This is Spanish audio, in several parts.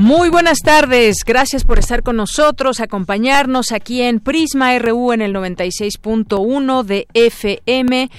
Muy buenas tardes, gracias por estar con nosotros, acompañarnos aquí en Prisma RU en el 96.1 de FM.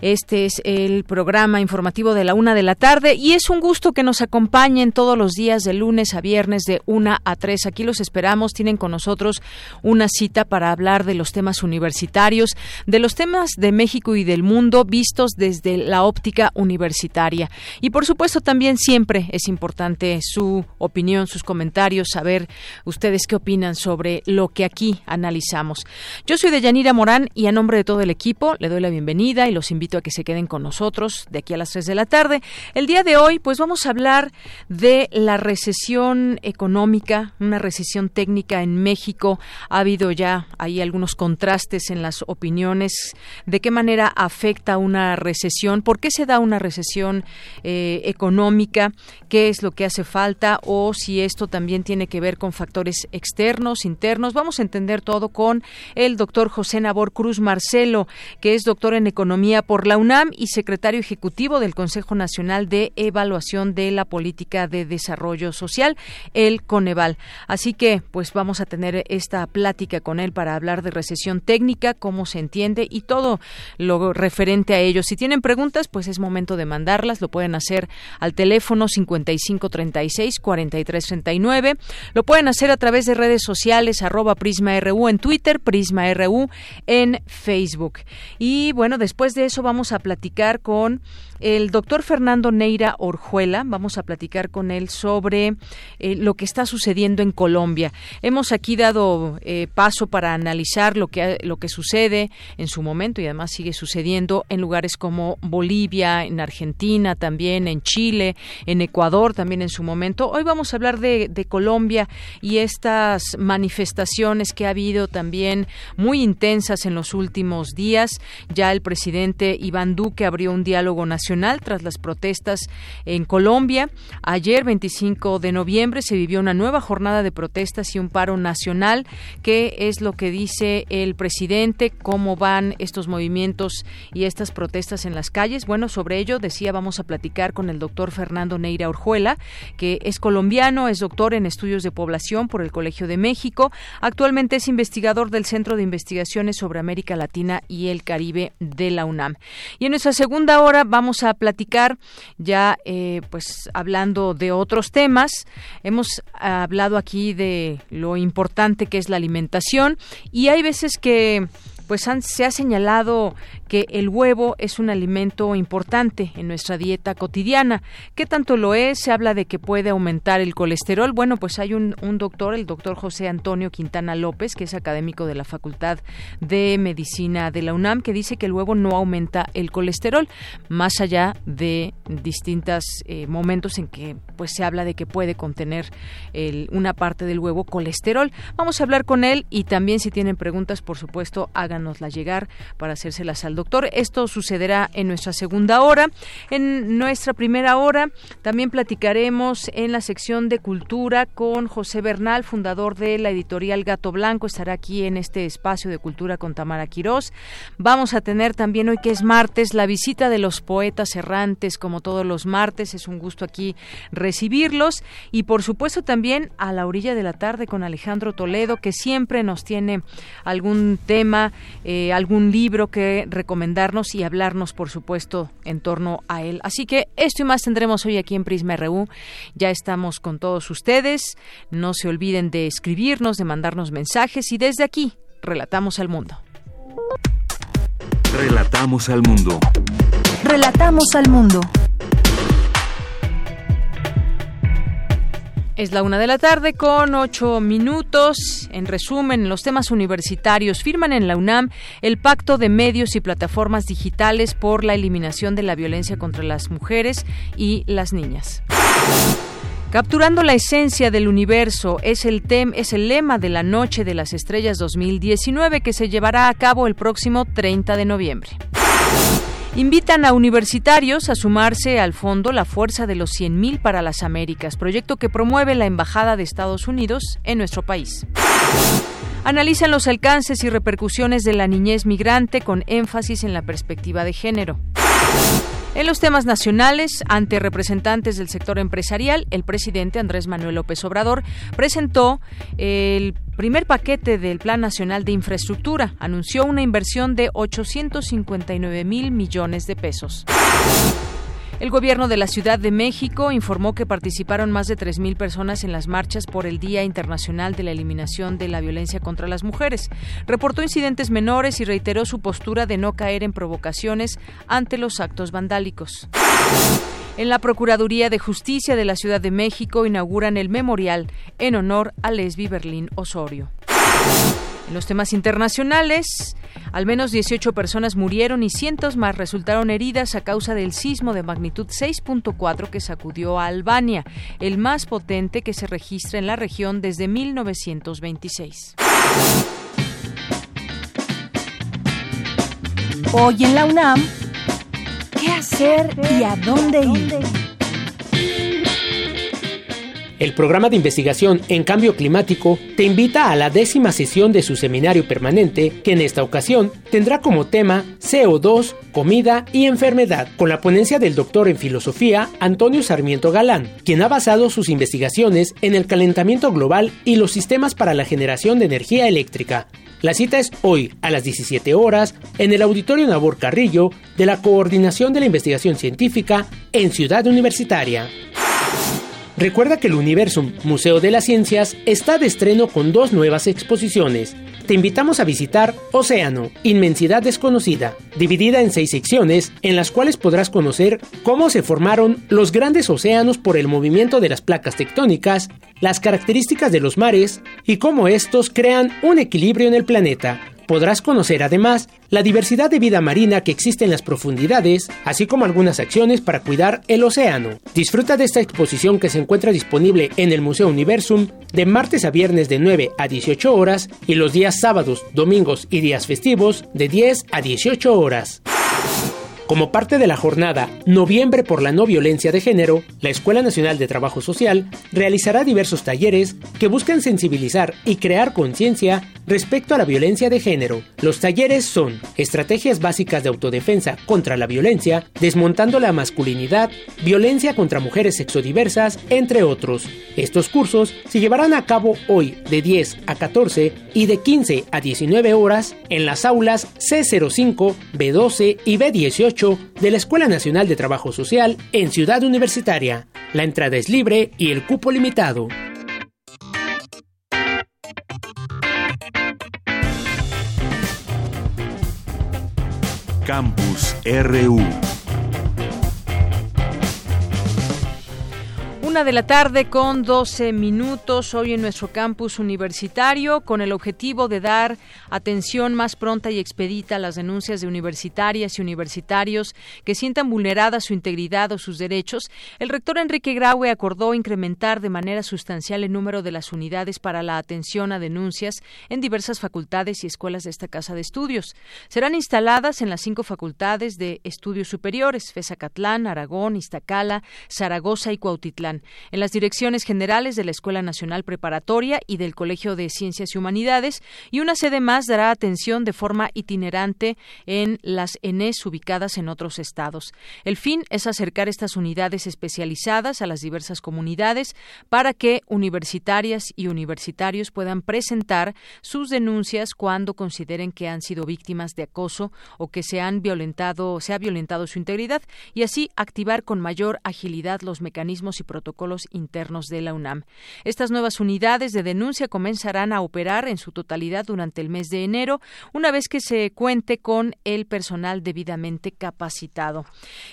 Este es el programa informativo de la una de la tarde y es un gusto que nos acompañen todos los días de lunes a viernes de una a tres. Aquí los esperamos, tienen con nosotros una cita para hablar de los temas universitarios, de los temas de México y del mundo vistos desde la óptica universitaria. Y por supuesto también siempre es importante su opinión sus comentarios, saber ustedes qué opinan sobre lo que aquí analizamos. Yo soy Deyanira Morán y a nombre de todo el equipo le doy la bienvenida y los invito a que se queden con nosotros de aquí a las 3 de la tarde. El día de hoy, pues vamos a hablar de la recesión económica, una recesión técnica en México. Ha habido ya ahí algunos contrastes en las opiniones de qué manera afecta una recesión, por qué se da una recesión eh, económica, qué es lo que hace falta o si esto también tiene que ver con factores externos, internos. Vamos a entender todo con el doctor José Nabor Cruz Marcelo, que es doctor en Economía por la UNAM y secretario ejecutivo del Consejo Nacional de Evaluación de la Política de Desarrollo Social, el Coneval. Así que, pues vamos a tener esta plática con él para hablar de recesión técnica, cómo se entiende y todo lo referente a ello. Si tienen preguntas, pues es momento de mandarlas. Lo pueden hacer al teléfono 5536 43 lo pueden hacer a través de redes sociales, arroba PrismaRU en Twitter, PrismaRU en Facebook. Y bueno, después de eso vamos a platicar con el doctor Fernando Neira Orjuela. Vamos a platicar con él sobre eh, lo que está sucediendo en Colombia. Hemos aquí dado eh, paso para analizar lo que, lo que sucede en su momento y además sigue sucediendo en lugares como Bolivia, en Argentina, también en Chile, en Ecuador, también en su momento. Hoy vamos a hablar de, de Colombia y estas manifestaciones que ha habido también muy intensas en los últimos días. Ya el presidente Iván Duque abrió un diálogo nacional tras las protestas en Colombia. Ayer, 25 de noviembre, se vivió una nueva jornada de protestas y un paro nacional. ¿Qué es lo que dice el presidente? ¿Cómo van estos movimientos y estas protestas en las calles? Bueno, sobre ello decía vamos a platicar con el doctor Fernando Neira Orjuela, que es colombiano, es doctor en estudios de población por el Colegio de México. Actualmente es investigador del Centro de Investigaciones sobre América Latina y el Caribe de la UNAM. Y en nuestra segunda hora vamos a platicar ya, eh, pues hablando de otros temas. Hemos hablado aquí de lo importante que es la alimentación y hay veces que pues se ha señalado que el huevo es un alimento importante en nuestra dieta cotidiana. ¿Qué tanto lo es? Se habla de que puede aumentar el colesterol. Bueno, pues hay un, doctor, el doctor José Antonio Quintana López, que es académico de la Facultad de Medicina de la UNAM, que dice que el huevo no aumenta el colesterol, más allá de distintos eh, momentos en que pues se habla de que puede contener una parte del huevo colesterol. Vamos a hablar con él y también si tienen preguntas, por supuesto, hagan la llegar para hacérselas al doctor. Esto sucederá en nuestra segunda hora. En nuestra primera hora también platicaremos en la sección de cultura con José Bernal, fundador de la editorial Gato Blanco. Estará aquí en este espacio de cultura con Tamara Quirós. Vamos a tener también hoy que es martes la visita de los poetas errantes como todos los martes. Es un gusto aquí recibirlos y por supuesto también a la orilla de la tarde con Alejandro Toledo que siempre nos tiene algún tema eh, algún libro que recomendarnos y hablarnos, por supuesto, en torno a él. Así que esto y más tendremos hoy aquí en Prisma RU. Ya estamos con todos ustedes. No se olviden de escribirnos, de mandarnos mensajes y desde aquí relatamos al mundo. Relatamos al mundo. Relatamos al mundo. Es la una de la tarde con ocho minutos. En resumen, los temas universitarios firman en la UNAM el Pacto de Medios y Plataformas Digitales por la eliminación de la violencia contra las mujeres y las niñas. Capturando la esencia del universo es el, tem es el lema de la Noche de las Estrellas 2019 que se llevará a cabo el próximo 30 de noviembre. Invitan a universitarios a sumarse al fondo La Fuerza de los 100.000 para las Américas, proyecto que promueve la Embajada de Estados Unidos en nuestro país. Analizan los alcances y repercusiones de la niñez migrante con énfasis en la perspectiva de género. En los temas nacionales, ante representantes del sector empresarial, el presidente Andrés Manuel López Obrador presentó el primer paquete del Plan Nacional de Infraestructura. Anunció una inversión de 859 mil millones de pesos. El gobierno de la Ciudad de México informó que participaron más de 3.000 personas en las marchas por el Día Internacional de la Eliminación de la Violencia contra las Mujeres. Reportó incidentes menores y reiteró su postura de no caer en provocaciones ante los actos vandálicos. En la Procuraduría de Justicia de la Ciudad de México inauguran el memorial en honor a Lesbi Berlín Osorio. En los temas internacionales, al menos 18 personas murieron y cientos más resultaron heridas a causa del sismo de magnitud 6.4 que sacudió a Albania, el más potente que se registra en la región desde 1926. Hoy en la UNAM, ¿qué hacer y a dónde ir? El programa de investigación en cambio climático te invita a la décima sesión de su seminario permanente, que en esta ocasión tendrá como tema CO2, comida y enfermedad, con la ponencia del doctor en filosofía Antonio Sarmiento Galán, quien ha basado sus investigaciones en el calentamiento global y los sistemas para la generación de energía eléctrica. La cita es hoy a las 17 horas en el Auditorio Nabor Carrillo de la Coordinación de la Investigación Científica en Ciudad Universitaria. Recuerda que el Universum Museo de las Ciencias está de estreno con dos nuevas exposiciones. Te invitamos a visitar Océano, Inmensidad Desconocida, dividida en seis secciones, en las cuales podrás conocer cómo se formaron los grandes océanos por el movimiento de las placas tectónicas, las características de los mares y cómo estos crean un equilibrio en el planeta Podrás conocer además la diversidad de vida marina que existe en las profundidades, así como algunas acciones para cuidar el océano. Disfruta de esta exposición que se encuentra disponible en el Museo Universum de martes a viernes de 9 a 18 horas y los días sábados, domingos y días festivos de 10 a 18 horas. Como parte de la jornada Noviembre por la No Violencia de Género, la Escuela Nacional de Trabajo Social realizará diversos talleres que buscan sensibilizar y crear conciencia respecto a la violencia de género. Los talleres son Estrategias básicas de autodefensa contra la violencia, Desmontando la masculinidad, Violencia contra mujeres sexodiversas, entre otros. Estos cursos se llevarán a cabo hoy de 10 a 14 y de 15 a 19 horas en las aulas C05, B12 y B18 de la Escuela Nacional de Trabajo Social en Ciudad Universitaria. La entrada es libre y el cupo limitado. Campus RU De la tarde con 12 minutos hoy en nuestro campus universitario con el objetivo de dar atención más pronta y expedita a las denuncias de universitarias y universitarios que sientan vulnerada su integridad o sus derechos. El rector Enrique Graue acordó incrementar de manera sustancial el número de las unidades para la atención a denuncias en diversas facultades y escuelas de esta casa de estudios. Serán instaladas en las cinco facultades de estudios superiores: Fezacatlán, Aragón, Iztacala, Zaragoza y Cuautitlán en las direcciones generales de la Escuela Nacional Preparatoria y del Colegio de Ciencias y Humanidades, y una sede más dará atención de forma itinerante en las ENES ubicadas en otros estados. El fin es acercar estas unidades especializadas a las diversas comunidades para que universitarias y universitarios puedan presentar sus denuncias cuando consideren que han sido víctimas de acoso o que se han violentado, se ha violentado su integridad y así activar con mayor agilidad los mecanismos y protocolos protocolos internos de la UNAM. Estas nuevas unidades de denuncia comenzarán a operar en su totalidad durante el mes de enero, una vez que se cuente con el personal debidamente capacitado.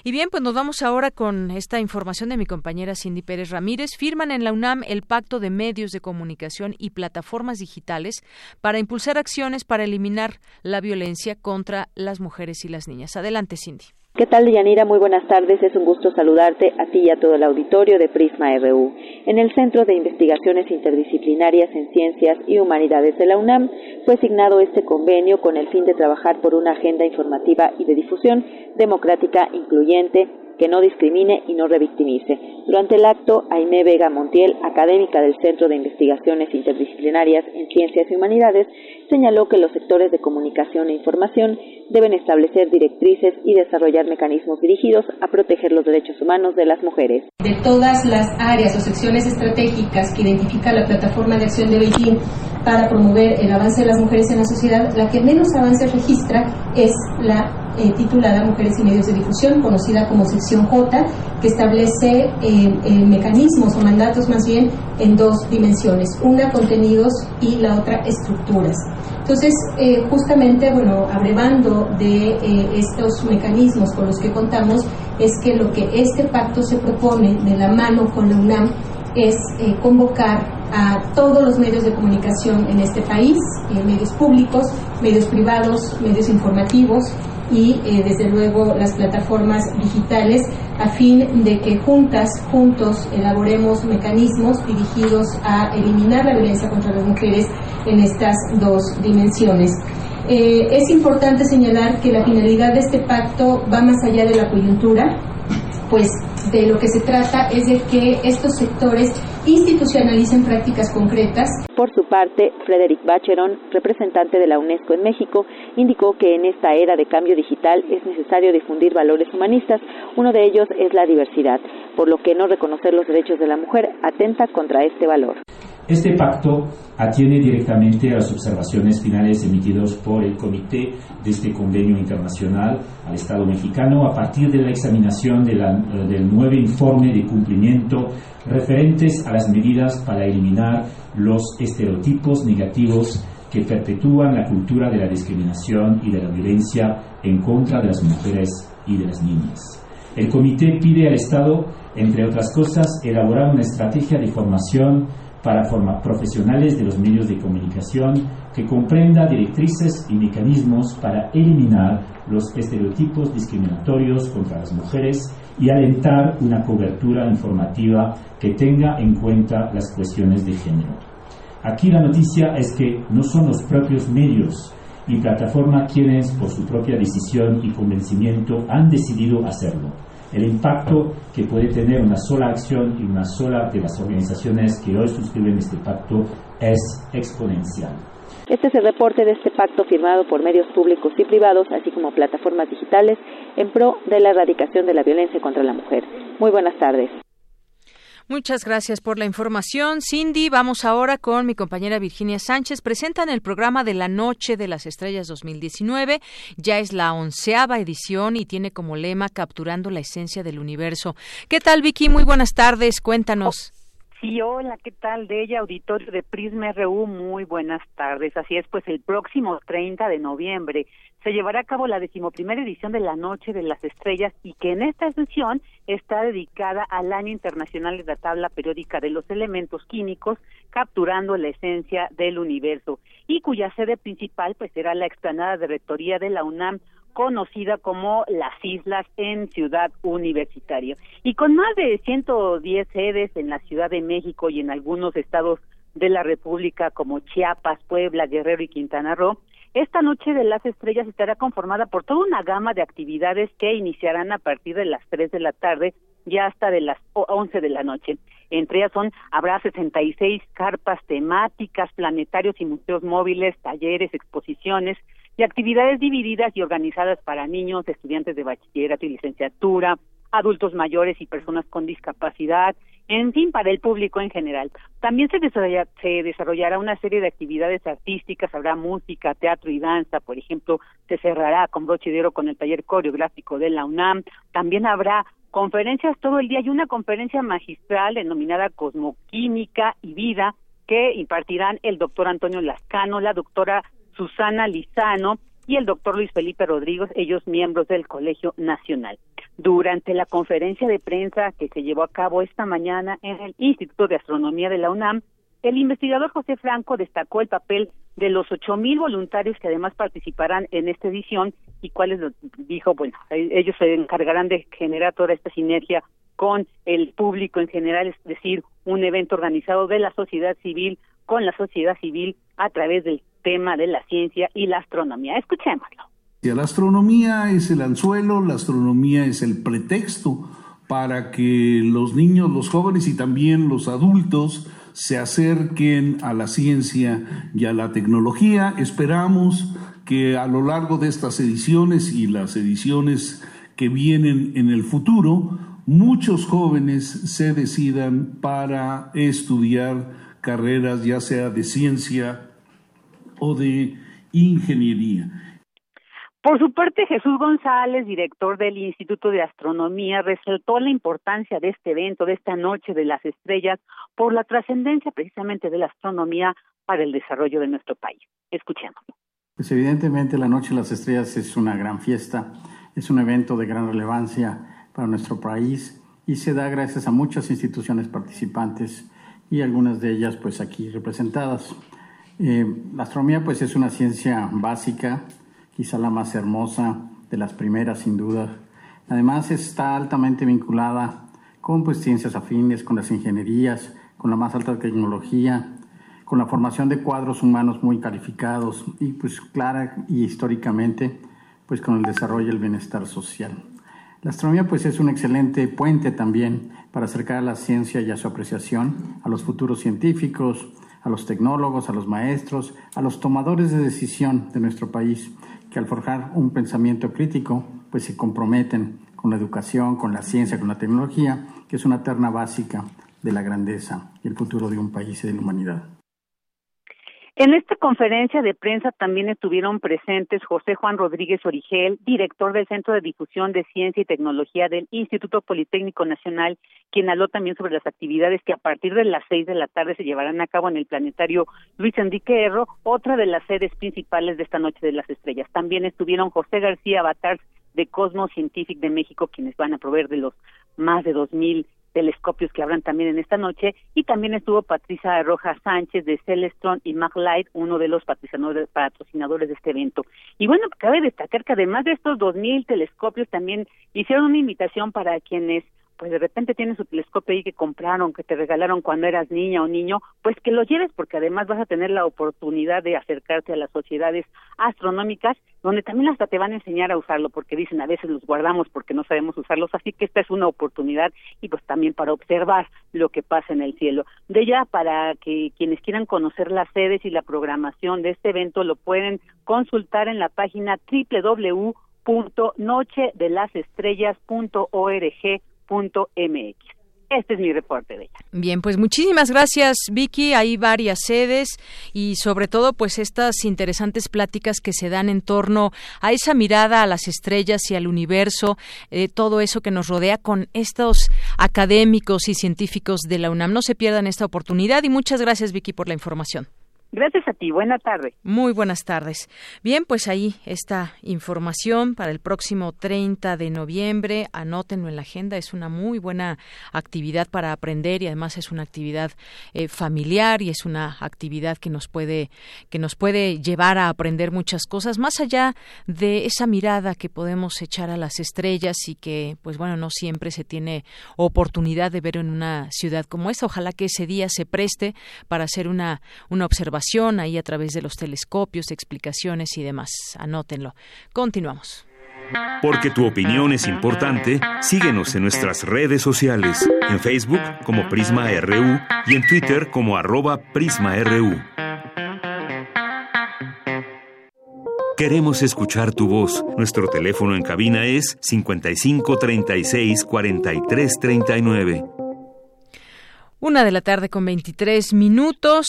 Y bien, pues nos vamos ahora con esta información de mi compañera Cindy Pérez Ramírez. Firman en la UNAM el Pacto de Medios de Comunicación y Plataformas Digitales para impulsar acciones para eliminar la violencia contra las mujeres y las niñas. Adelante, Cindy. ¿Qué tal, Yanira? Muy buenas tardes. Es un gusto saludarte a ti y a todo el auditorio de Prisma RU. En el Centro de Investigaciones Interdisciplinarias en Ciencias y Humanidades de la UNAM fue asignado este convenio con el fin de trabajar por una agenda informativa y de difusión democrática, incluyente, que no discrimine y no revictimice. Durante el acto, Aimé Vega Montiel, académica del Centro de Investigaciones Interdisciplinarias en Ciencias y Humanidades, señaló que los sectores de comunicación e información deben establecer directrices y desarrollar mecanismos dirigidos a proteger los derechos humanos de las mujeres. De todas las áreas o secciones estratégicas que identifica la Plataforma de Acción de Beijing para promover el avance de las mujeres en la sociedad, la que menos avance registra es la eh, titulada Mujeres y Medios de Difusión, conocida como sección J, que establece eh, eh, mecanismos o mandatos más bien en dos dimensiones, una contenidos y la otra estructuras. Entonces, justamente, bueno, abrevando de estos mecanismos con los que contamos, es que lo que este pacto se propone de la mano con la UNAM es convocar a todos los medios de comunicación en este país, medios públicos, medios privados, medios informativos, y eh, desde luego las plataformas digitales a fin de que juntas, juntos, elaboremos mecanismos dirigidos a eliminar la violencia contra las mujeres en estas dos dimensiones. Eh, es importante señalar que la finalidad de este pacto va más allá de la coyuntura, pues de lo que se trata es de que estos sectores institucionalicen prácticas concretas. Por su parte, Frederick Bacheron, representante de la UNESCO en México, indicó que en esta era de cambio digital es necesario difundir valores humanistas. Uno de ellos es la diversidad, por lo que no reconocer los derechos de la mujer atenta contra este valor. Este pacto atiende directamente a las observaciones finales emitidas por el Comité de este convenio internacional al Estado mexicano a partir de la examinación del nuevo informe de cumplimiento referentes a las medidas para eliminar los estereotipos negativos que perpetúan la cultura de la discriminación y de la violencia en contra de las mujeres y de las niñas. El comité pide al Estado, entre otras cosas, elaborar una estrategia de formación para formar profesionales de los medios de comunicación que comprenda directrices y mecanismos para eliminar los estereotipos discriminatorios contra las mujeres y alentar una cobertura informativa que tenga en cuenta las cuestiones de género. Aquí la noticia es que no son los propios medios y plataformas quienes, por su propia decisión y convencimiento, han decidido hacerlo el impacto que puede tener una sola acción y una sola de las organizaciones que hoy suscriben este pacto es exponencial. Este es el reporte de este pacto firmado por medios públicos y privados, así como plataformas digitales, en pro de la erradicación de la violencia contra la mujer. Muy buenas tardes. Muchas gracias por la información, Cindy. Vamos ahora con mi compañera Virginia Sánchez. Presentan el programa de la Noche de las Estrellas 2019. Ya es la onceava edición y tiene como lema Capturando la Esencia del Universo. ¿Qué tal, Vicky? Muy buenas tardes. Cuéntanos. Sí, hola, ¿qué tal? De ella, auditorio de Prisma RU, muy buenas tardes. Así es, pues el próximo 30 de noviembre se llevará a cabo la decimoprimera edición de la Noche de las Estrellas y que en esta edición está dedicada al Año Internacional de la Tabla Periódica de los Elementos Químicos, capturando la esencia del universo, y cuya sede principal pues será la explanada de Rectoría de la UNAM, conocida como las Islas en Ciudad Universitaria. Y con más de 110 sedes en la Ciudad de México y en algunos estados de la República como Chiapas, Puebla, Guerrero y Quintana Roo, esta noche de las estrellas estará conformada por toda una gama de actividades que iniciarán a partir de las 3 de la tarde y hasta de las 11 de la noche. Entre ellas son, habrá 66 carpas temáticas, planetarios y museos móviles, talleres, exposiciones y actividades divididas y organizadas para niños, estudiantes de bachillerato y licenciatura, adultos mayores y personas con discapacidad, en fin, para el público en general. También se, se desarrollará una serie de actividades artísticas, habrá música, teatro y danza, por ejemplo, se cerrará con broche de oro con el taller coreográfico de la UNAM, también habrá conferencias todo el día y una conferencia magistral denominada Cosmoquímica y Vida que impartirán el doctor Antonio Lascano, la doctora Susana Lizano y el doctor Luis Felipe Rodríguez, ellos miembros del Colegio Nacional. Durante la conferencia de prensa que se llevó a cabo esta mañana en el Instituto de Astronomía de la UNAM, el investigador José Franco destacó el papel de los ocho mil voluntarios que además participarán en esta edición y cuáles dijo, bueno, e-, ellos se encargarán de generar toda esta sinergia con el público en general, es decir, un evento organizado de la sociedad civil con la sociedad civil a través del tema de la ciencia y la astronomía. Escuchémoslo. La astronomía es el anzuelo, la astronomía es el pretexto para que los niños, los jóvenes y también los adultos se acerquen a la ciencia y a la tecnología. Esperamos que a lo largo de estas ediciones y las ediciones que vienen en el futuro, muchos jóvenes se decidan para estudiar carreras ya sea de ciencia o de ingeniería. Por su parte, Jesús González, director del Instituto de Astronomía, resaltó la importancia de este evento, de esta noche de las estrellas, por la trascendencia precisamente de la astronomía para el desarrollo de nuestro país. Escuchemos. Pues evidentemente la Noche de las Estrellas es una gran fiesta, es un evento de gran relevancia para nuestro país y se da gracias a muchas instituciones participantes y algunas de ellas pues aquí representadas. Eh, la astronomía pues es una ciencia básica, quizá la más hermosa de las primeras sin duda. Además está altamente vinculada con pues ciencias afines, con las ingenierías, con la más alta tecnología, con la formación de cuadros humanos muy calificados y pues clara y históricamente pues con el desarrollo y el bienestar social. La astronomía pues es un excelente puente también para acercar a la ciencia y a su apreciación a los futuros científicos, a los tecnólogos, a los maestros, a los tomadores de decisión de nuestro país, que al forjar un pensamiento crítico pues se comprometen con la educación, con la ciencia, con la tecnología, que es una terna básica de la grandeza y el futuro de un país y de la humanidad. En esta conferencia de prensa también estuvieron presentes José Juan Rodríguez Origel, director del Centro de Difusión de Ciencia y Tecnología del Instituto Politécnico Nacional, quien habló también sobre las actividades que a partir de las seis de la tarde se llevarán a cabo en el planetario Luis Enrique Erro, otra de las sedes principales de esta Noche de las Estrellas. También estuvieron José García Batar de Cosmos Scientific de México, quienes van a proveer de los más de dos mil telescopios que habrán también en esta noche y también estuvo Patricia Rojas Sánchez de Celestron y MacLight, uno de los patrocinadores, de este evento. Y bueno, cabe destacar que además de estos dos mil telescopios también hicieron una invitación para quienes pues de repente tienes su telescopio ahí que compraron, que te regalaron cuando eras niña o niño, pues que lo lleves porque además vas a tener la oportunidad de acercarte a las sociedades astronómicas, donde también hasta te van a enseñar a usarlo, porque dicen a veces los guardamos porque no sabemos usarlos, así que esta es una oportunidad y pues también para observar lo que pasa en el cielo. De ya para que quienes quieran conocer las sedes y la programación de este evento lo pueden consultar en la página www.nochedelasestrellas.org mx Este es mi reporte de ella. Bien, pues muchísimas gracias, Vicky. Hay varias sedes y sobre todo, pues estas interesantes pláticas que se dan en torno a esa mirada a las estrellas y al universo, eh, todo eso que nos rodea con estos académicos y científicos de la UNAM. No se pierdan esta oportunidad y muchas gracias, Vicky, por la información. Gracias a ti. Buenas tardes. Muy buenas tardes. Bien, pues ahí esta información para el próximo 30 de noviembre. Anótenlo en la agenda. Es una muy buena actividad para aprender y además es una actividad eh, familiar y es una actividad que nos puede que nos puede llevar a aprender muchas cosas más allá de esa mirada que podemos echar a las estrellas y que, pues bueno, no siempre se tiene oportunidad de ver en una ciudad como esta. Ojalá que ese día se preste para hacer una una observación ahí a través de los telescopios, explicaciones y demás. Anótenlo. Continuamos. Porque tu opinión es importante, síguenos en nuestras redes sociales, en Facebook como Prisma RU y en Twitter como arroba PrismaRU. Queremos escuchar tu voz. Nuestro teléfono en cabina es 55 36 43 39. Una de la tarde con 23 minutos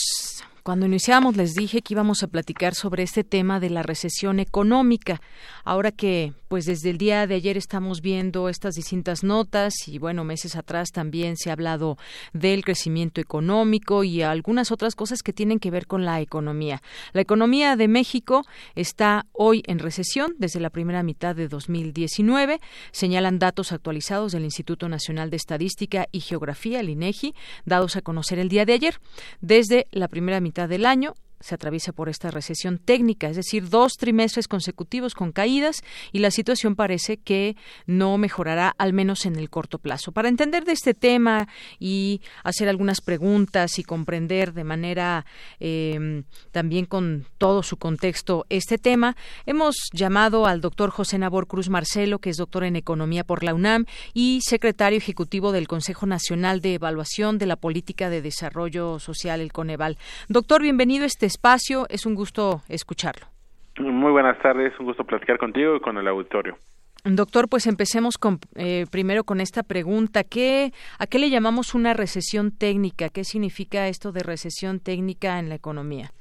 Cuando iniciamos les dije que íbamos a platicar sobre este tema de la recesión económica. Ahora que pues desde el día de ayer estamos viendo estas distintas notas y bueno, meses atrás también se ha hablado del crecimiento económico y algunas otras cosas que tienen que ver con la economía. La economía de México está hoy en recesión desde la primera mitad de 2019, señalan datos actualizados del Instituto Nacional de Estadística y Geografía, el INEGI, dados a conocer el día de ayer. Desde la primera mitad del año se atraviesa por esta recesión técnica, es decir, dos trimestres consecutivos con caídas y la situación parece que no mejorará al menos en el corto plazo. Para entender de este tema y hacer algunas preguntas y comprender de manera em, también con todo su contexto este tema, hemos llamado al doctor José Nabor Cruz Marcelo, que es doctor en Economía por la UNAM y secretario ejecutivo del Consejo Nacional de Evaluación de la Política de Desarrollo Social, el Coneval. Doctor, bienvenido a este espacio. Es un gusto escucharlo. Muy buenas tardes, un gusto platicar contigo y con el auditorio. Doctor, pues empecemos con, eh, primero con esta pregunta. ¿Qué, ¿A qué le llamamos una recesión técnica? ¿Qué significa esto de recesión técnica en la economía?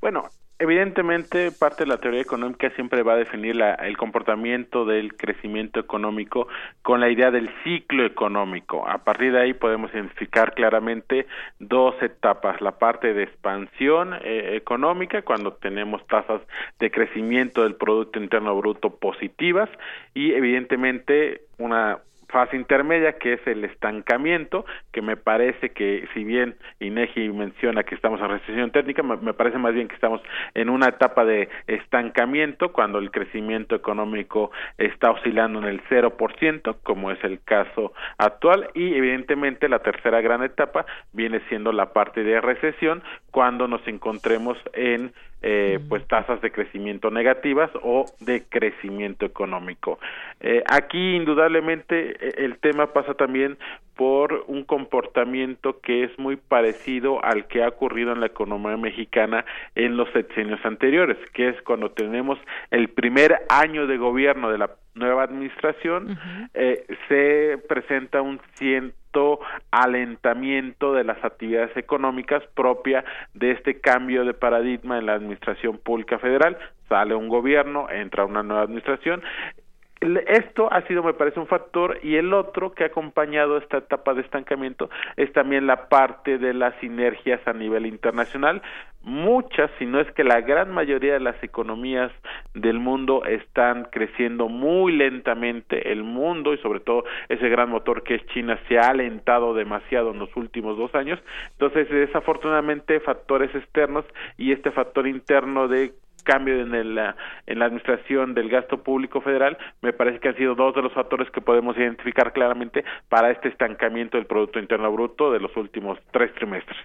Bueno, Evidentemente, parte de la teoría económica siempre va a definir la, el comportamiento del crecimiento económico con la idea del ciclo económico. A partir de ahí podemos identificar claramente dos etapas, la parte de expansión eh, económica, cuando tenemos tasas de crecimiento del Producto Interno Bruto positivas, y evidentemente una fase intermedia que es el estancamiento que me parece que si bien INEGI menciona que estamos en recesión técnica me, parece más bien que estamos en una etapa de estancamiento cuando el crecimiento económico está oscilando en el 0% como es el caso actual y evidentemente la tercera gran etapa viene siendo la parte de recesión cuando nos encontremos en eh, pues tasas de crecimiento negativas o de crecimiento económico. Eh, aquí indudablemente e, el tema pasa también por un comportamiento que es muy parecido al que ha ocurrido en la economía mexicana en los sexenios anteriores, que es cuando tenemos el primer año de gobierno de la nueva administración, eh, se presenta un alentamiento de las actividades económicas propia de este cambio de paradigma en la administración pública federal. Sale un gobierno, entra una nueva administración esto ha sido, me parece, un factor y el otro que ha acompañado esta etapa de estancamiento es también la parte de las sinergias a nivel internacional. Muchas, si no es que la gran mayoría de las economías del mundo están creciendo muy lentamente. El mundo y sobre todo ese gran motor que es China se ha alentado demasiado en los últimos dos años. Entonces, desafortunadamente, factores externos y este factor interno de cambio en, el, en la administración del gasto público federal, me parece que han sido dos de los factores que podemos identificar claramente para este estancamiento del Producto Interno Bruto de los últimos tres trimestres.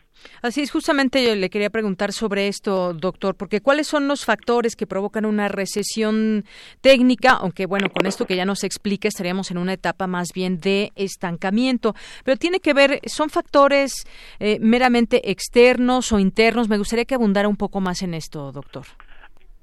Así es, justamente yo le quería preguntar sobre esto, doctor, porque ¿cuáles son los factores que provocan una recesión técnica? Aunque, bueno, con esto que ya nos explica, estaríamos en una etapa más bien de estancamiento, pero tiene que ver, ¿son factores eh, meramente externos o internos? Me gustaría que abundara un poco más en esto, doctor.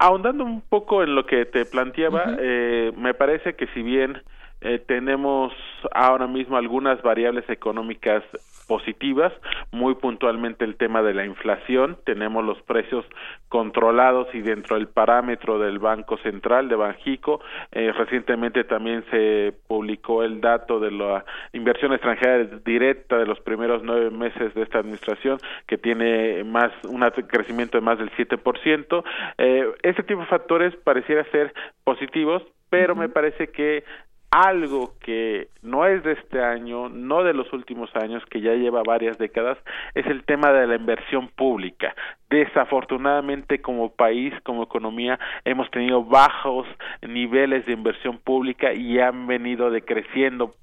Ahondando un poco en lo que te planteaba, eh, me parece que si bien eh, tenemos ahora mismo algunas variables económicas positivas, muy puntualmente el tema de la inflación, tenemos los precios controlados y dentro del parámetro del Banco Central de Banjico, eh, recientemente también se publicó el dato de la inversión extranjera directa de los primeros nueve meses de esta administración, que tiene más un crecimiento de más del 7%. Eh, este tipo de factores pareciera ser positivos, pero me parece que algo que no es de este año, no de los últimos años, que ya lleva varias décadas, es el tema de la inversión pública. Desafortunadamente, como país, como economía, hemos tenido bajos niveles de inversión pública y han venido decreciendo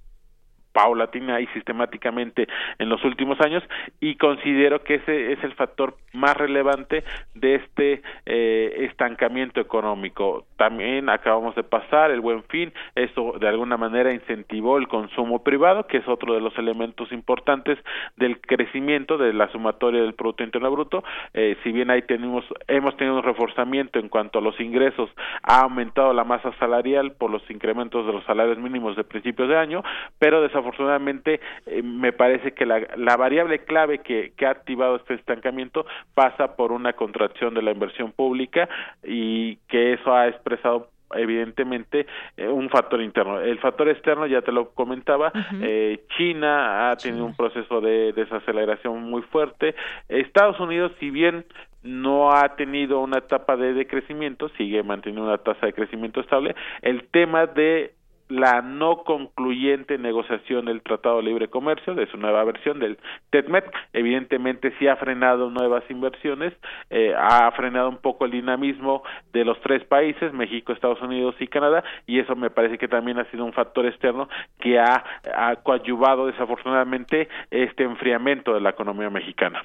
paulatina y sistemáticamente en los últimos años y considero que ese es el factor más relevante de este eh, estancamiento económico. También acabamos de pasar el buen fin, eso de alguna manera incentivó el consumo privado, que es otro de los elementos importantes del crecimiento de la sumatoria del Producto Interno Bruto. Eh, si bien ahí tenemos, hemos tenido un reforzamiento en cuanto a los ingresos, ha aumentado la masa salarial por los incrementos de los salarios mínimos de principios de año, pero desafortunadamente desafortunadamente eh, me parece que la, la variable clave que, que ha activado este estancamiento pasa por una contracción de la inversión pública y que eso ha expresado evidentemente eh, un factor interno. El factor externo ya te lo comentaba, eh, China ha tenido un proceso de desaceleración muy fuerte. Estados Unidos, si bien no ha tenido una etapa de decrecimiento, sigue manteniendo una tasa de crecimiento estable. El tema de la no concluyente negociación del Tratado de Libre Comercio, de su nueva versión del TEDMET, evidentemente sí ha frenado nuevas inversiones, eh, ha frenado un poco el dinamismo de los tres países, México, Estados Unidos y Canadá, y eso me parece que también ha sido un factor externo que ha, ha coadyuvado desafortunadamente este enfriamiento de la economía mexicana.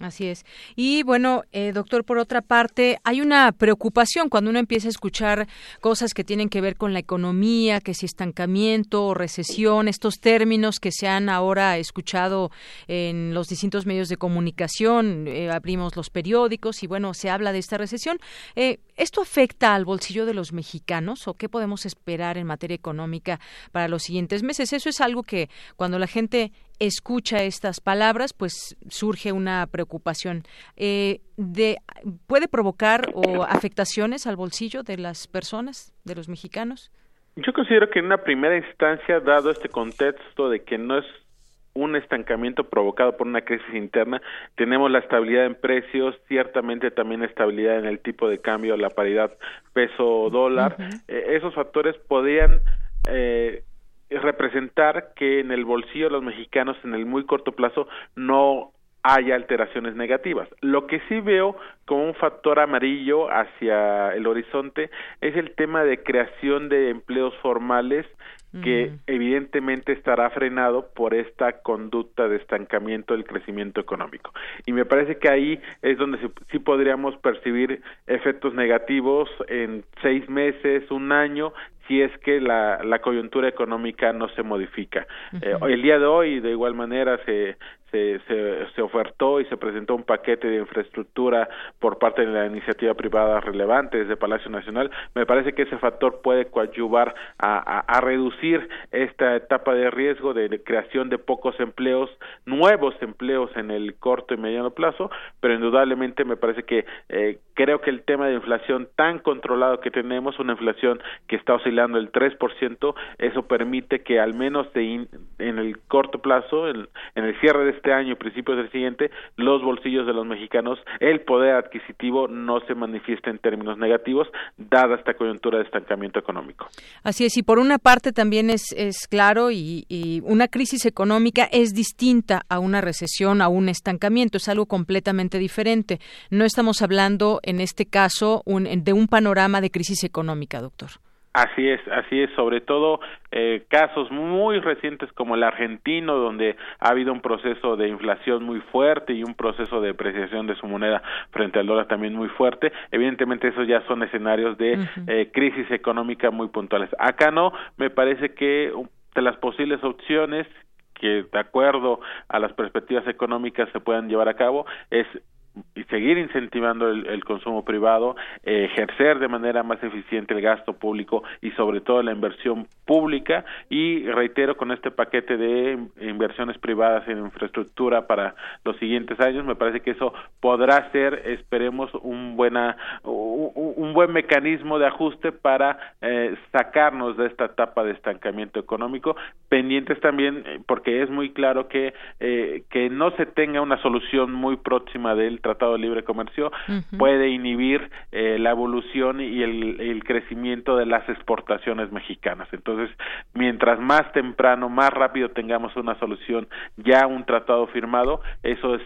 Así es. Y bueno, eh, doctor, por otra parte, hay una preocupación cuando uno empieza a escuchar cosas que tienen que ver con la economía, que si estancamiento o recesión, estos términos que se han ahora escuchado en los distintos medios de comunicación, eh, abrimos los periódicos y bueno, se habla de esta recesión. Eh, ¿Esto afecta al bolsillo de los mexicanos o qué podemos esperar en materia económica para los siguientes meses? Eso es algo que cuando la gente escucha estas palabras, pues surge una preocupación. Eh, de, ¿Puede provocar o afectaciones al bolsillo de las personas, de los mexicanos? Yo considero que en una primera instancia, dado este contexto de que no es un estancamiento provocado por una crisis interna, tenemos la estabilidad en precios, ciertamente también estabilidad en el tipo de cambio, la paridad peso-dólar. Eh, esos factores podrían eh, representar que en el bolsillo de los mexicanos en el muy corto plazo no haya alteraciones negativas. Lo que sí veo como un factor amarillo hacia el horizonte es el tema de creación de empleos formales que evidentemente estará frenado por esta conducta de estancamiento del crecimiento económico. Y me parece que ahí es donde sí podríamos percibir efectos negativos en seis meses, un año, si es que la, la coyuntura económica no se modifica. Eh, el día de hoy, de igual manera, se, se, se, ofertó y se presentó un paquete de infraestructura por parte de la iniciativa privada relevante desde Palacio Nacional. Me parece que ese factor puede coadyuvar a, a, reducir esta etapa de riesgo de, creación de pocos empleos, nuevos empleos en el corto y mediano plazo, pero indudablemente me parece que eh, creo que el tema de inflación tan controlado que tenemos, una inflación que está oscilando el 3%, eso permite que al menos en el corto plazo, en, en el cierre de este año principios del siguiente, los bolsillos de los mexicanos, el poder adquisitivo no se manifiesta en términos negativos, dada esta coyuntura de estancamiento económico. Así es, y por una parte también es, es claro, y, y una crisis económica es distinta a una recesión, a un estancamiento, es algo completamente diferente. No estamos hablando, en este caso, un, de un panorama de crisis económica, doctor. Así es, así es, sobre todo eh, casos muy recientes como el argentino, donde ha habido un proceso de inflación muy fuerte y un proceso de depreciación de su moneda frente al dólar también muy fuerte. Evidentemente, esos ya son escenarios de eh, crisis económica muy puntuales. Acá no, me parece que de las posibles opciones que de acuerdo a las perspectivas económicas se puedan llevar a cabo es seguir incentivando el, consumo privado, ejercer de manera más eficiente el gasto público y sobre todo la inversión pública. Y reitero con este paquete de inversiones privadas en infraestructura para los siguientes años me parece que eso podrá ser esperemos un buena un, buen mecanismo de ajuste para eh, sacarnos de esta etapa de estancamiento económico. Pendientes también eh, porque es muy claro que eh, que no se tenga una solución muy próxima del Tratado de Libre Comercio puede inhibir eh, la evolución y el, el, crecimiento de las exportaciones mexicanas. Entonces, mientras más temprano, más rápido tengamos una solución, ya un tratado firmado, eso es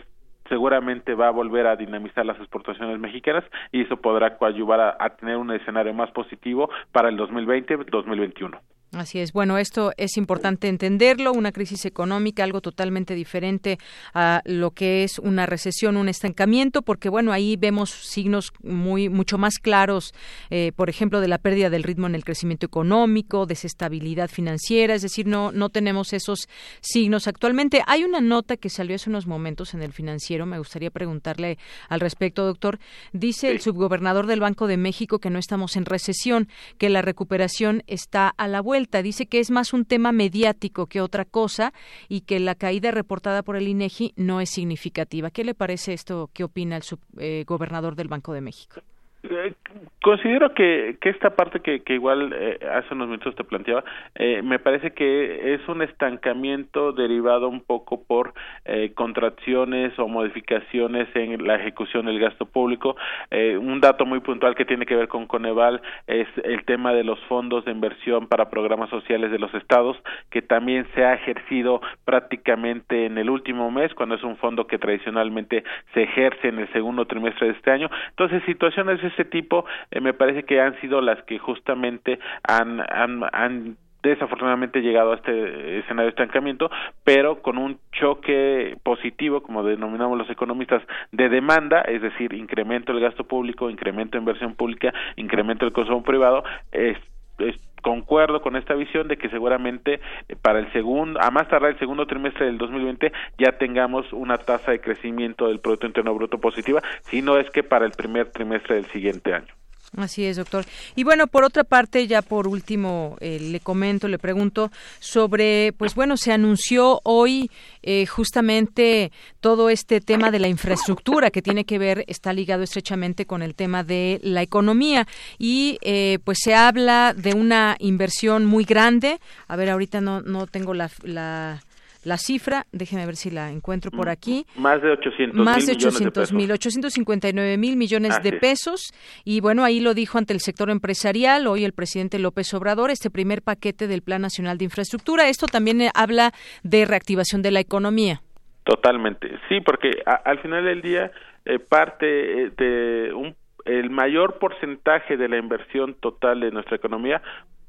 seguramente va a volver a dinamizar las exportaciones mexicanas y eso podrá coadyuvar a, a tener un escenario más positivo para el 2020-2021. Así es. Bueno, esto es importante entenderlo. Una crisis económica, algo totalmente diferente a lo que es una recesión, un estancamiento, porque bueno, ahí vemos signos muy mucho más claros, eh, por ejemplo, de la pérdida del ritmo en el crecimiento económico, desestabilidad financiera. Es decir, no no tenemos esos signos actualmente. Hay una nota que salió hace unos momentos en el Financiero. Me gustaría preguntarle al respecto, doctor. Dice el subgobernador del Banco de México que no estamos en recesión, que la recuperación está a la vuelta Dice que es más un tema mediático que otra cosa y que la caída reportada por el INEGI no es significativa. ¿Qué le parece esto? ¿Qué opina el subgobernador del Banco de México? Eh, considero que, que esta parte que, que igual eh, hace unos minutos te planteaba, eh, me parece que es un estancamiento derivado un poco por contracciones o modificaciones en la ejecución del gasto público. un dato muy puntual que tiene que ver con Coneval es el tema de los fondos de inversión para programas sociales de los estados, que también se ha ejercido prácticamente en el último mes, cuando es un fondo que tradicionalmente se ejerce en el segundo trimestre de este año. Entonces, situaciones ese tipo eh, me parece que han sido las que justamente han, han, han desafortunadamente llegado a este escenario de estancamiento, pero con un choque positivo, como denominamos los economistas, de demanda, es decir, incremento del gasto público, incremento de inversión pública, incremento del consumo privado, es, concuerdo con esta visión de que seguramente eh, para el segundo, a más tardar el segundo trimestre del 2020 ya tengamos una tasa de crecimiento del Producto Interno Bruto positiva, si no es que para el primer trimestre del siguiente año. Así es, doctor. Y bueno, por otra parte, ya por último, eh, le comento, le pregunto sobre, pues bueno, se anunció hoy eh, justamente todo este tema de la infraestructura que tiene que ver, está ligado estrechamente con el tema de la economía y eh, pues se habla de una inversión muy grande. A ver, ahorita no, no tengo la la cifra, déjeme ver si la encuentro por aquí. Más de 800 Más de 800 mil, 859 mil millones de pesos. Y bueno, ahí lo dijo ante el sector empresarial hoy el presidente López Obrador, este primer paquete del Plan Nacional de Infraestructura. Esto también eh, habla de reactivación de la economía. Totalmente, sí, porque al final del día eh, parte eh, de un el mayor porcentaje de la inversión total de nuestra economía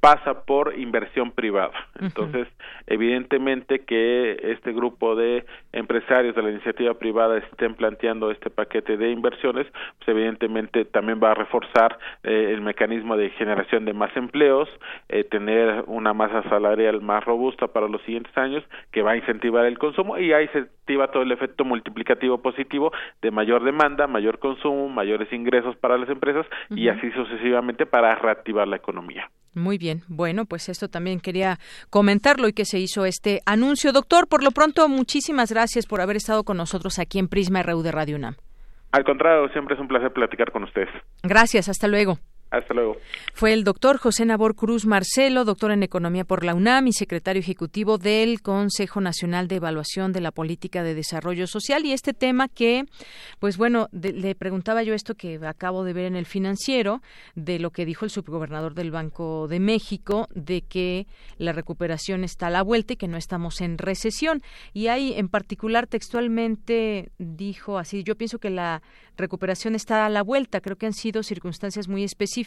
pasa por inversión privada. Entonces, evidentemente que este grupo de empresarios de la iniciativa privada estén planteando este paquete de inversiones, pues evidentemente también va a reforzar eh, el mecanismo de generación de más empleos, eh, tener una masa salarial más robusta para los siguientes años, que va a incentivar el consumo y ahí se activa todo el efecto multiplicativo positivo de mayor demanda, mayor consumo, mayores ingresos para las empresas y así sucesivamente para reactivar la economía. Muy bien. Bueno, pues esto también quería comentarlo y que se hizo este anuncio. Doctor, por lo pronto, muchísimas gracias por haber estado con nosotros aquí en Prisma RU de Radio UNAM. Al contrario, siempre es un placer platicar con ustedes. Gracias, hasta luego. Hasta luego. Fue el doctor José Nabor Cruz Marcelo, doctor en Economía por la UNAM y secretario ejecutivo del Consejo Nacional de Evaluación de la Política de Desarrollo Social. Y este tema que, pues bueno, le preguntaba yo esto que acabo de ver en el financiero, de lo que dijo el subgobernador del Banco de México, de que la recuperación está a la vuelta y que no estamos en recesión. Y ahí, en particular, textualmente dijo así, yo pienso que la recuperación está a la vuelta. Creo que han sido circunstancias muy específicas,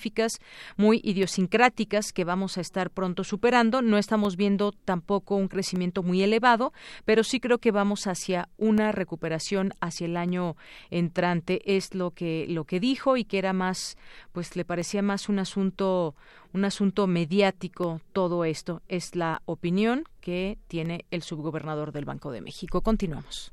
muy idiosincráticas que vamos a estar pronto superando. No estamos viendo tampoco un crecimiento muy elevado, pero sí creo que vamos hacia una recuperación hacia el año entrante. Es lo que lo que dijo y que era más, pues le parecía más un asunto un asunto mediático todo esto. Es la opinión que tiene el subgobernador del Banco de México. Continuamos.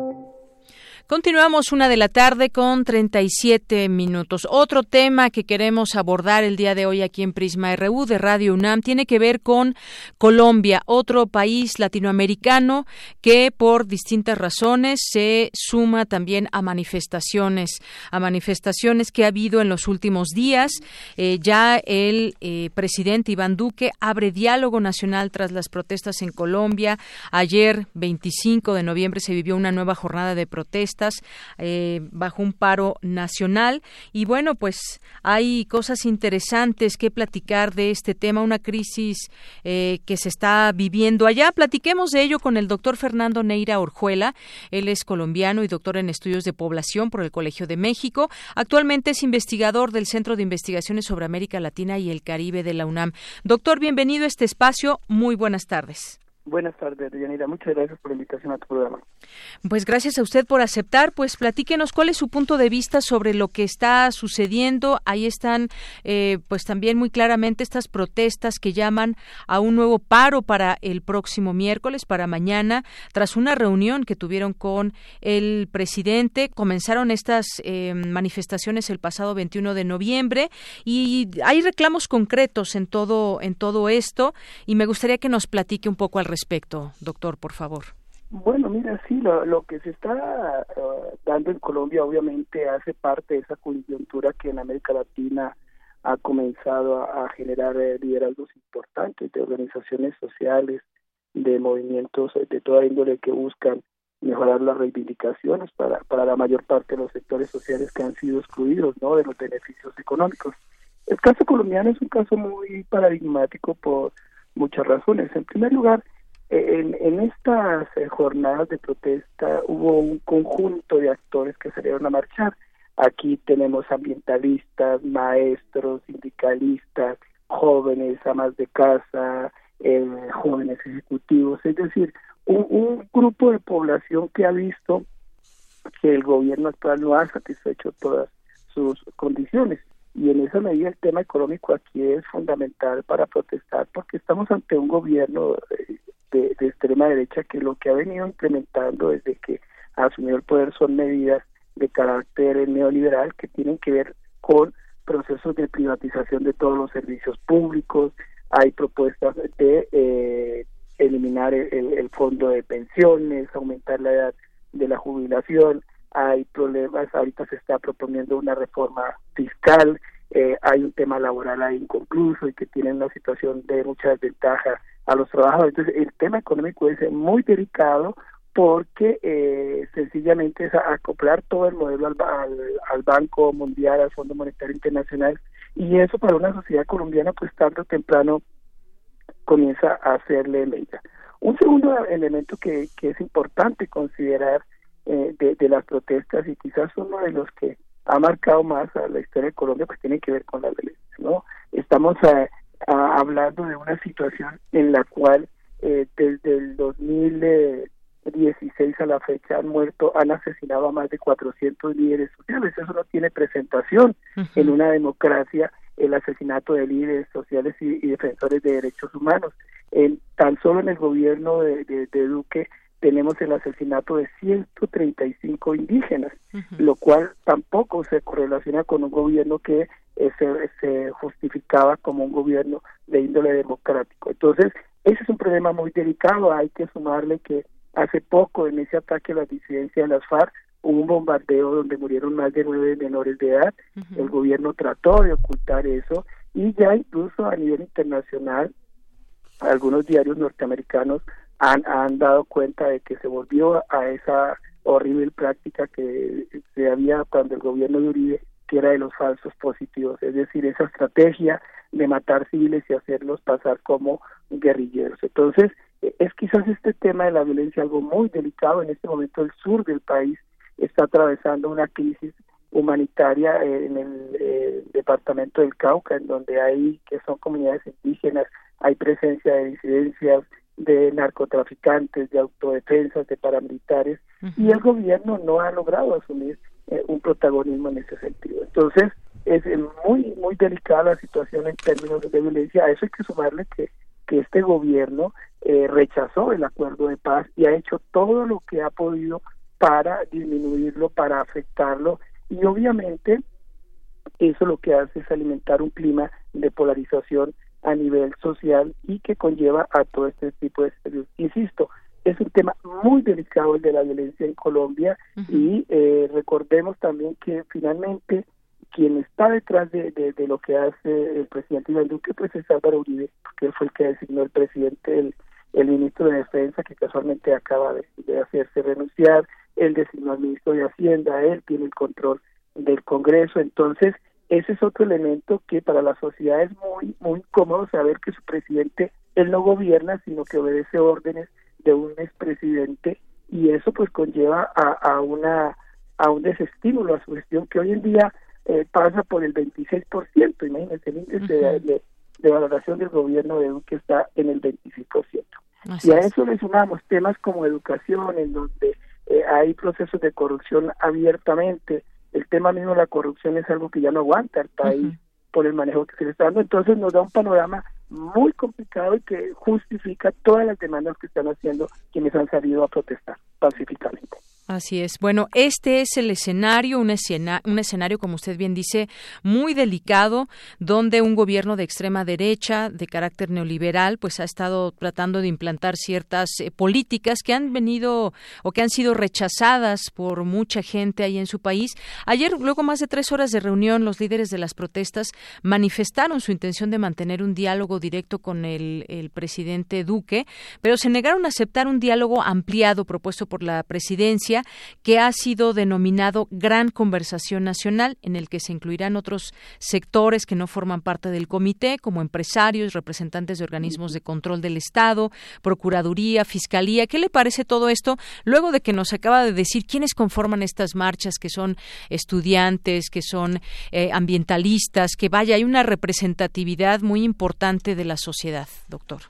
Continuamos una de la tarde con 37 minutos. Otro tema que queremos abordar el día de hoy aquí en Prisma RU de Radio UNAM tiene que ver con Colombia, otro país latinoamericano que por distintas razones se suma también a manifestaciones, a manifestaciones que ha habido en los últimos días. Eh, ya el eh, presidente Iván Duque abre diálogo nacional tras las protestas en Colombia. Ayer, 25 de noviembre, se vivió una nueva jornada de protestas eh, bajo un paro nacional. Y bueno, pues hay cosas interesantes que platicar de este tema, una crisis eh, que se está viviendo allá. Platiquemos de ello con el doctor Fernando Neira Orjuela. Él es colombiano y doctor en estudios de población por el Colegio de México. Actualmente es investigador del Centro de Investigaciones sobre América Latina y el Caribe de la UNAM. Doctor, bienvenido a este espacio. Muy buenas tardes. Buenas tardes, Yanira. Muchas gracias por la invitación a tu programa. Pues gracias a usted por aceptar. Pues platíquenos cuál es su punto de vista sobre lo que está sucediendo. Ahí están, eh, pues también muy claramente estas protestas que llaman a un nuevo paro para el próximo miércoles, para mañana, tras una reunión que tuvieron con el presidente. Comenzaron estas eh, manifestaciones el pasado 21 de noviembre y hay reclamos concretos en todo en todo esto. Y me gustaría que nos platique un poco al respecto, doctor, por favor? Bueno, mira, sí, lo, que se está eh, dando en Colombia obviamente hace parte de esa coyuntura que en América Latina ha comenzado a, generar eh, liderazgos importantes de organizaciones sociales, de movimientos de toda índole que buscan mejorar las reivindicaciones para, para la mayor parte de los sectores sociales que han sido excluidos ¿no? de los beneficios económicos. El caso colombiano es un caso muy paradigmático por muchas razones. En primer lugar, en, estas eh, jornadas de protesta hubo un conjunto de actores que salieron a marchar. Aquí tenemos ambientalistas, maestros, sindicalistas, jóvenes, amas de casa, eh, jóvenes ejecutivos, es decir, un, un, grupo de población que ha visto que el gobierno actual no ha satisfecho todas sus condiciones. Y en esa medida el tema económico aquí es fundamental para protestar porque estamos ante un gobierno eh, de, extrema derecha que lo que ha venido implementando desde que asumió el poder son medidas de carácter neoliberal que tienen que ver con procesos de privatización de todos los servicios públicos, hay propuestas de eh, eliminar el, fondo de pensiones, aumentar la edad de la jubilación, hay problemas, ahorita se está proponiendo una reforma fiscal, eh, hay un tema laboral ahí inconcluso y que tiene una situación de mucha desventaja a los trabajadores. Entonces, el tema económico es muy delicado porque eh, sencillamente es acoplar todo el modelo al, al, Banco Mundial, al Fondo Monetario Internacional, y eso para una sociedad colombiana, pues tarde o temprano comienza a hacerle leña. Un segundo elemento que, que es importante considerar eh, de, de, las protestas y quizás uno de los que ha marcado más a la historia de Colombia, pues tiene que ver con la violencia, ¿no? Estamos a, hablando de una situación en la cual eh, desde el 2016 a la fecha han muerto, han asesinado a más de 400 líderes sociales. Eso no tiene presentación en una democracia, el asesinato de líderes sociales y, defensores de derechos humanos. En, tan solo en el gobierno de, de, Duque tenemos el asesinato de 135 indígenas, lo cual tampoco se correlaciona con un gobierno que se, justificaba como un gobierno de índole democrático. Entonces, ese es un problema muy delicado. Hay que sumarle que hace poco, en ese ataque a la disidencia de las FARC, hubo un bombardeo donde murieron más de nueve menores de edad. El gobierno trató de ocultar eso y ya incluso a nivel internacional, algunos diarios norteamericanos han, han dado cuenta de que se volvió a esa horrible práctica que se había cuando el gobierno de Uribe era de los falsos positivos, es decir, esa estrategia de matar civiles y hacerlos pasar como guerrilleros. Entonces, es quizás este tema de la violencia algo muy delicado. En este momento el sur del país está atravesando una crisis humanitaria en el eh, departamento del Cauca, en donde hay, que son comunidades indígenas, hay presencia de disidencias, de narcotraficantes, de autodefensas, de paramilitares, y el gobierno no ha logrado asumir eh, un protagonismo en ese sentido. Entonces, es muy, muy delicada la situación en términos de violencia. A eso hay que sumarle que, que este gobierno eh, rechazó el acuerdo de paz y ha hecho todo lo que ha podido para disminuirlo, para afectarlo y obviamente eso lo que hace es alimentar un clima de polarización a nivel social y que conlleva a todo este tipo de estudios. Insisto, es un tema muy delicado el de la violencia en Colombia y eh, recordemos también que finalmente quien está detrás de, de, lo que hace el presidente Iván Duque pues es Álvaro Uribe, que fue el que designó el presidente, el, el ministro de Defensa que casualmente acaba de, de hacerse renunciar, él designó al ministro de Hacienda, él tiene el control del Congreso, entonces ese es otro elemento que para la sociedad es muy muy cómodo saber que su presidente él no gobierna sino que obedece órdenes de un expresidente y eso pues conlleva a, a una a un desestímulo a su gestión que hoy en día eh, pasa por el 26%, imagínense el índice de, de, valoración del gobierno de Duque está en el 26%. y a eso le sumamos temas como educación, en donde eh, hay procesos de corrupción abiertamente, el tema mismo de la corrupción es algo que ya no aguanta el país por el manejo que se le está dando, entonces nos da un panorama muy complicado y que justifica todas las demandas que están haciendo quienes han salido a protestar pacíficamente. Así es. Bueno, este es el escenario, un, un escenario, como usted bien dice, muy delicado, donde un gobierno de extrema derecha, de carácter neoliberal, pues ha estado tratando de implantar ciertas eh, políticas que han venido o que han sido rechazadas por mucha gente ahí en su país. Ayer, luego más de tres horas de reunión, los líderes de las protestas manifestaron su intención de mantener un diálogo directo con el, el presidente Duque, pero se negaron a aceptar un diálogo ampliado propuesto por la presidencia que ha sido denominado Gran Conversación Nacional, en el que se incluirán otros sectores que no forman parte del comité, como empresarios, representantes de organismos de control del Estado, Procuraduría, Fiscalía. ¿Qué le parece todo esto? Luego de que nos acaba de decir quiénes conforman estas marchas, que son estudiantes, que son eh, ambientalistas, que vaya, hay una representatividad muy importante de la sociedad, doctor.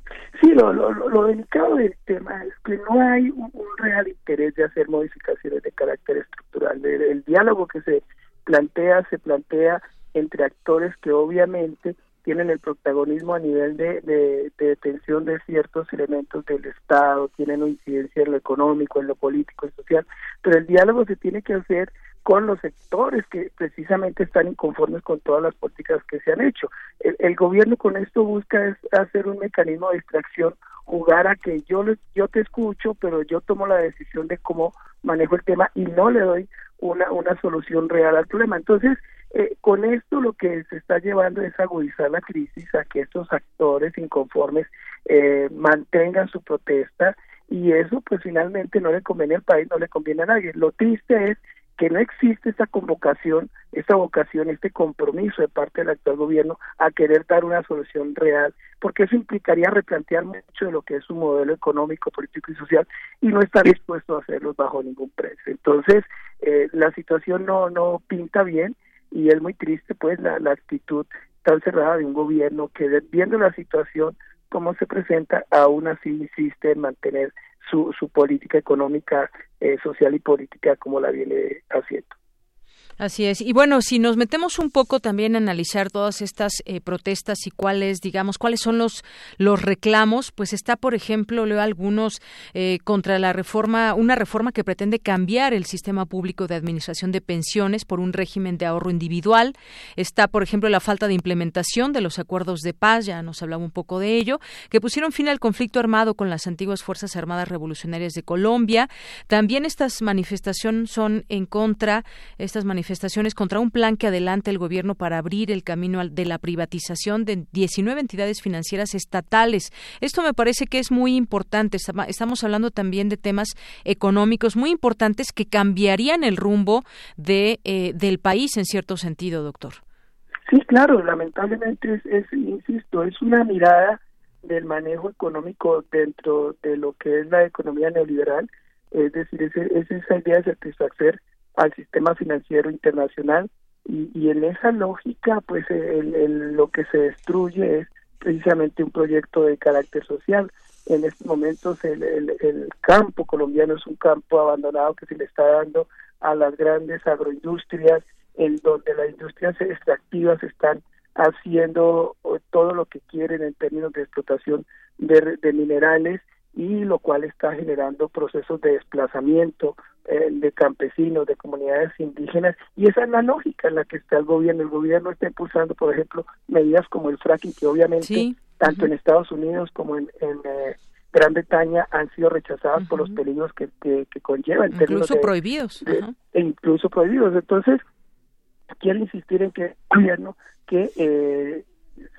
Sí, lo, lo, delicado del tema es que no hay un, real interés de hacer modificaciones de carácter estructural. El, diálogo que se plantea, se plantea entre actores que obviamente tienen el protagonismo a nivel de, de, de, detención de ciertos elementos del Estado, tienen incidencia en lo económico, en lo político, y social, pero el diálogo se tiene que hacer con los sectores que precisamente están inconformes con todas las políticas que se han hecho. El, gobierno con esto busca es hacer un mecanismo de distracción, jugar a que yo yo te escucho, pero yo tomo la decisión de cómo manejo el tema y no le doy una una solución real al problema. Entonces, eh, con esto lo que se está llevando es agudizar la crisis, a que estos actores inconformes eh, mantengan su protesta y eso pues finalmente no le conviene al país, no le conviene a nadie. Lo triste es que no existe esta convocación, esta vocación, este compromiso de parte del actual gobierno a querer dar una solución real, porque eso implicaría replantear mucho de lo que es su modelo económico, político y social y no está dispuesto a hacerlo bajo ningún precio. Entonces, eh, la situación no, no pinta bien y es muy triste pues la, la actitud tan cerrada de un gobierno que viendo la situación como se presenta, aún así insiste en mantener su, su política económica, eh, social y política como la viene haciendo. Así es. Y bueno, si nos metemos un poco también a analizar todas estas eh, protestas y cuáles, digamos, cuáles son los, los reclamos, pues está, por ejemplo, leo algunos eh, contra la reforma, una reforma que pretende cambiar el sistema público de administración de pensiones por un régimen de ahorro individual. Está, por ejemplo, la falta de implementación de los acuerdos de paz, ya nos hablaba un poco de ello, que pusieron fin al conflicto armado con las antiguas Fuerzas Armadas Revolucionarias de Colombia. También estas manifestaciones son en contra, estas manifestaciones manifestaciones contra un plan que adelanta el gobierno para abrir el camino de la privatización de 19 entidades financieras estatales. Esto me parece que es muy importante. Estamos hablando también de temas económicos muy importantes que cambiarían el rumbo de, eh, del país en cierto sentido, doctor. Sí, claro, lamentablemente es, insisto, es una mirada del manejo económico dentro de lo que es la economía neoliberal, es decir, es, es esa idea de satisfacer al sistema financiero internacional y, y en esa lógica pues el, lo que se destruye es precisamente un proyecto de carácter social. En estos momentos el, el, campo colombiano es un campo abandonado que se le está dando a las grandes agroindustrias en donde las industrias extractivas están haciendo todo lo que quieren en términos de explotación de, de minerales y lo cual está generando procesos de desplazamiento eh, de campesinos, de comunidades indígenas, y esa es la lógica en la que está el gobierno. El gobierno está impulsando, por ejemplo, medidas como el fracking, que obviamente tanto en Estados Unidos como en, eh, Gran Bretaña han sido rechazadas por los peligros que, que, conlleva. incluso prohibidos. e incluso prohibidos. Entonces, quiero insistir en que el gobierno que eh,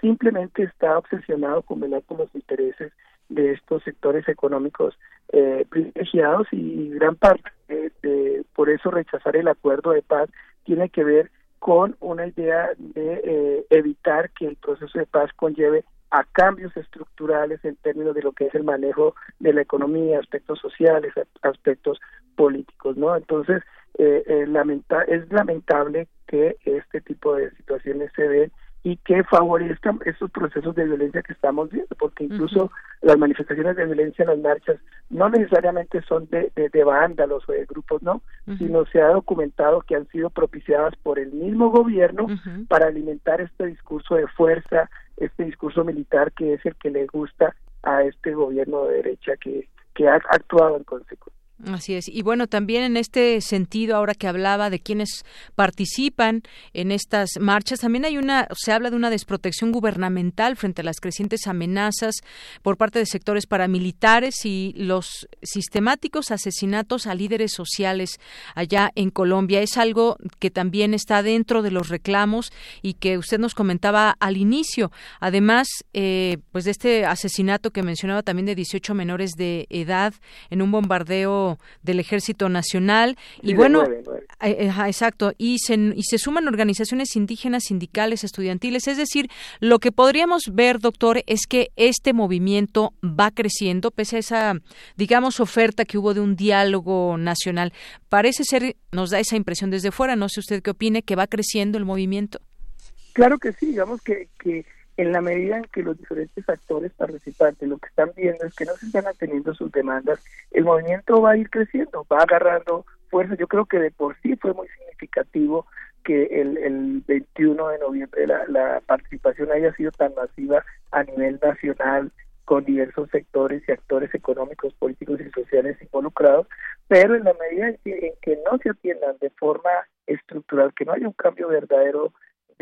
simplemente está obsesionado con velar con los intereses de estos sectores económicos eh, privilegiados y gran parte de, por eso rechazar el acuerdo de paz tiene que ver con una idea de eh, evitar que el proceso de paz conlleve a cambios estructurales en términos de lo que es el manejo de la economía, aspectos sociales, aspectos políticos, ¿no? Entonces, eh, eh lamenta es lamentable que este tipo de situaciones se den y que favorezcan estos procesos de violencia que estamos viendo, porque incluso las manifestaciones de violencia en las marchas no necesariamente son de, de, vándalos o de grupos, no, sino se ha documentado que han sido propiciadas por el mismo gobierno para alimentar este discurso de fuerza, este discurso militar que es el que le gusta a este gobierno de derecha que, que ha actuado en consecuencia. Así es. Y bueno, también en este sentido, ahora que hablaba de quienes participan en estas marchas, también hay una, se habla de una desprotección gubernamental frente a las crecientes amenazas por parte de sectores paramilitares y los sistemáticos asesinatos a líderes sociales allá en Colombia. Es algo que también está dentro de los reclamos y que usted nos comentaba al inicio. Además, eh, pues de este asesinato que mencionaba también de 18 menores de edad en un bombardeo del Ejército Nacional. Y bueno, eh, eh, exacto, y se, y se suman organizaciones indígenas, sindicales, estudiantiles, es decir, lo que podríamos ver, doctor, es que este movimiento va creciendo pese a esa, digamos, oferta que hubo de un diálogo nacional. Parece ser, nos da esa impresión desde fuera, no sé usted qué opine, que va creciendo el movimiento. Claro que sí, digamos que, que en la medida en que los diferentes actores participantes lo que están viendo es que no se están atendiendo sus demandas, el movimiento va a ir creciendo, va agarrando fuerza. Yo creo que de por sí fue muy significativo que el, el 21 de noviembre la, participación haya sido tan masiva a nivel nacional con diversos sectores y actores económicos, políticos y sociales involucrados, pero en la medida en que, en que no se atiendan de forma estructural, que no haya un cambio verdadero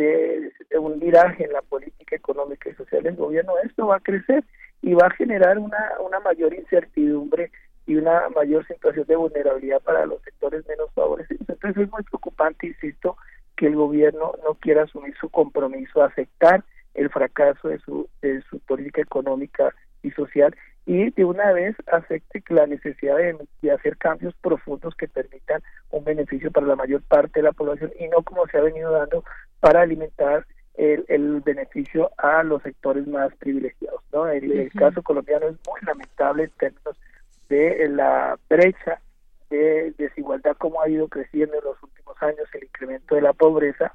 de, un viraje en la política económica y social del gobierno, esto va a crecer y va a generar una, una mayor incertidumbre y una mayor situación de vulnerabilidad para los sectores menos favorecidos. Entonces es muy preocupante, insisto, que el gobierno no quiera asumir su compromiso, aceptar el fracaso de su, de su política económica y social y de una vez acepte la necesidad de, de, hacer cambios profundos que permitan un beneficio para la mayor parte de la población y no como se ha venido dando para alimentar el, el beneficio a los sectores más privilegiados. ¿no? El, caso colombiano es muy lamentable en términos de la brecha de desigualdad como ha ido creciendo en los últimos años, el incremento de la pobreza,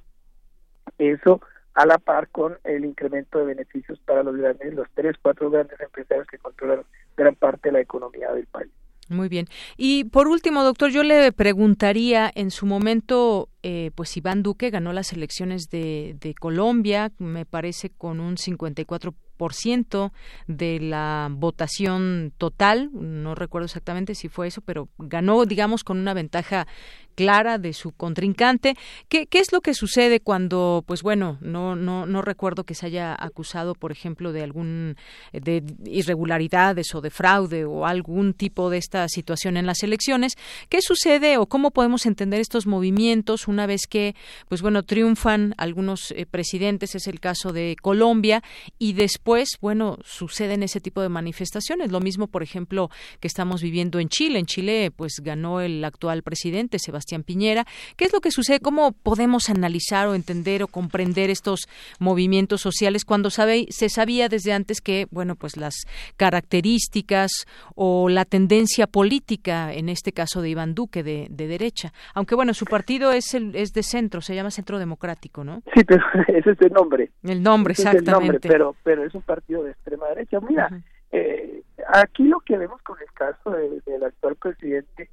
eso a la par con el incremento de beneficios para los grandes, los tres, cuatro grandes empresarios que controlan gran parte de la economía del país. Muy bien. Y por último, doctor, yo le preguntaría, en su momento, eh, pues Iván Duque ganó las elecciones de, de Colombia, me parece con un 54 por ciento de la votación total, no recuerdo exactamente si fue eso, pero ganó, digamos, con una ventaja clara de su contrincante. ¿Qué, es lo que sucede cuando, pues bueno, no, no, no recuerdo que se haya acusado, por ejemplo, de algún de irregularidades o de fraude o algún tipo de esta situación en las elecciones? ¿Qué sucede o cómo podemos entender estos movimientos una vez que, pues bueno, triunfan algunos eh, presidentes? Es el caso de Colombia y después bueno, suceden ese tipo de manifestaciones. Lo mismo, por ejemplo, que estamos viviendo en Chile. En Chile, pues, ganó el actual presidente, Sebastián Piñera. ¿Qué es lo que sucede? ¿Cómo podemos analizar o entender o comprender estos movimientos sociales cuando sabe, se sabía desde antes que, bueno, pues las características o la tendencia política, en este caso de Iván Duque, de, derecha? Aunque, bueno, su partido es, el, es de centro, se llama Centro Democrático, ¿no? Sí, pero ese es el nombre. El nombre, exactamente. pero, pero es un partido de extrema derecha. Mira, eh, aquí lo que vemos con el caso del actual presidente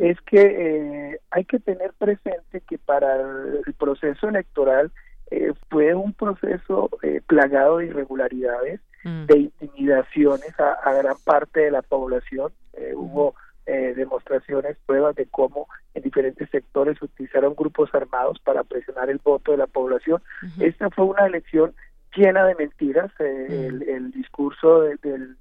es que eh, hay que tener presente que para el proceso electoral eh, fue un proceso plagado de irregularidades, mm. de intimidaciones a, a, gran parte de la población. Hubo demostraciones, pruebas de cómo en diferentes sectores utilizaron grupos armados para presionar el voto de la población. Esta fue una elección llena de mentiras. Eh, mm. el, discurso del,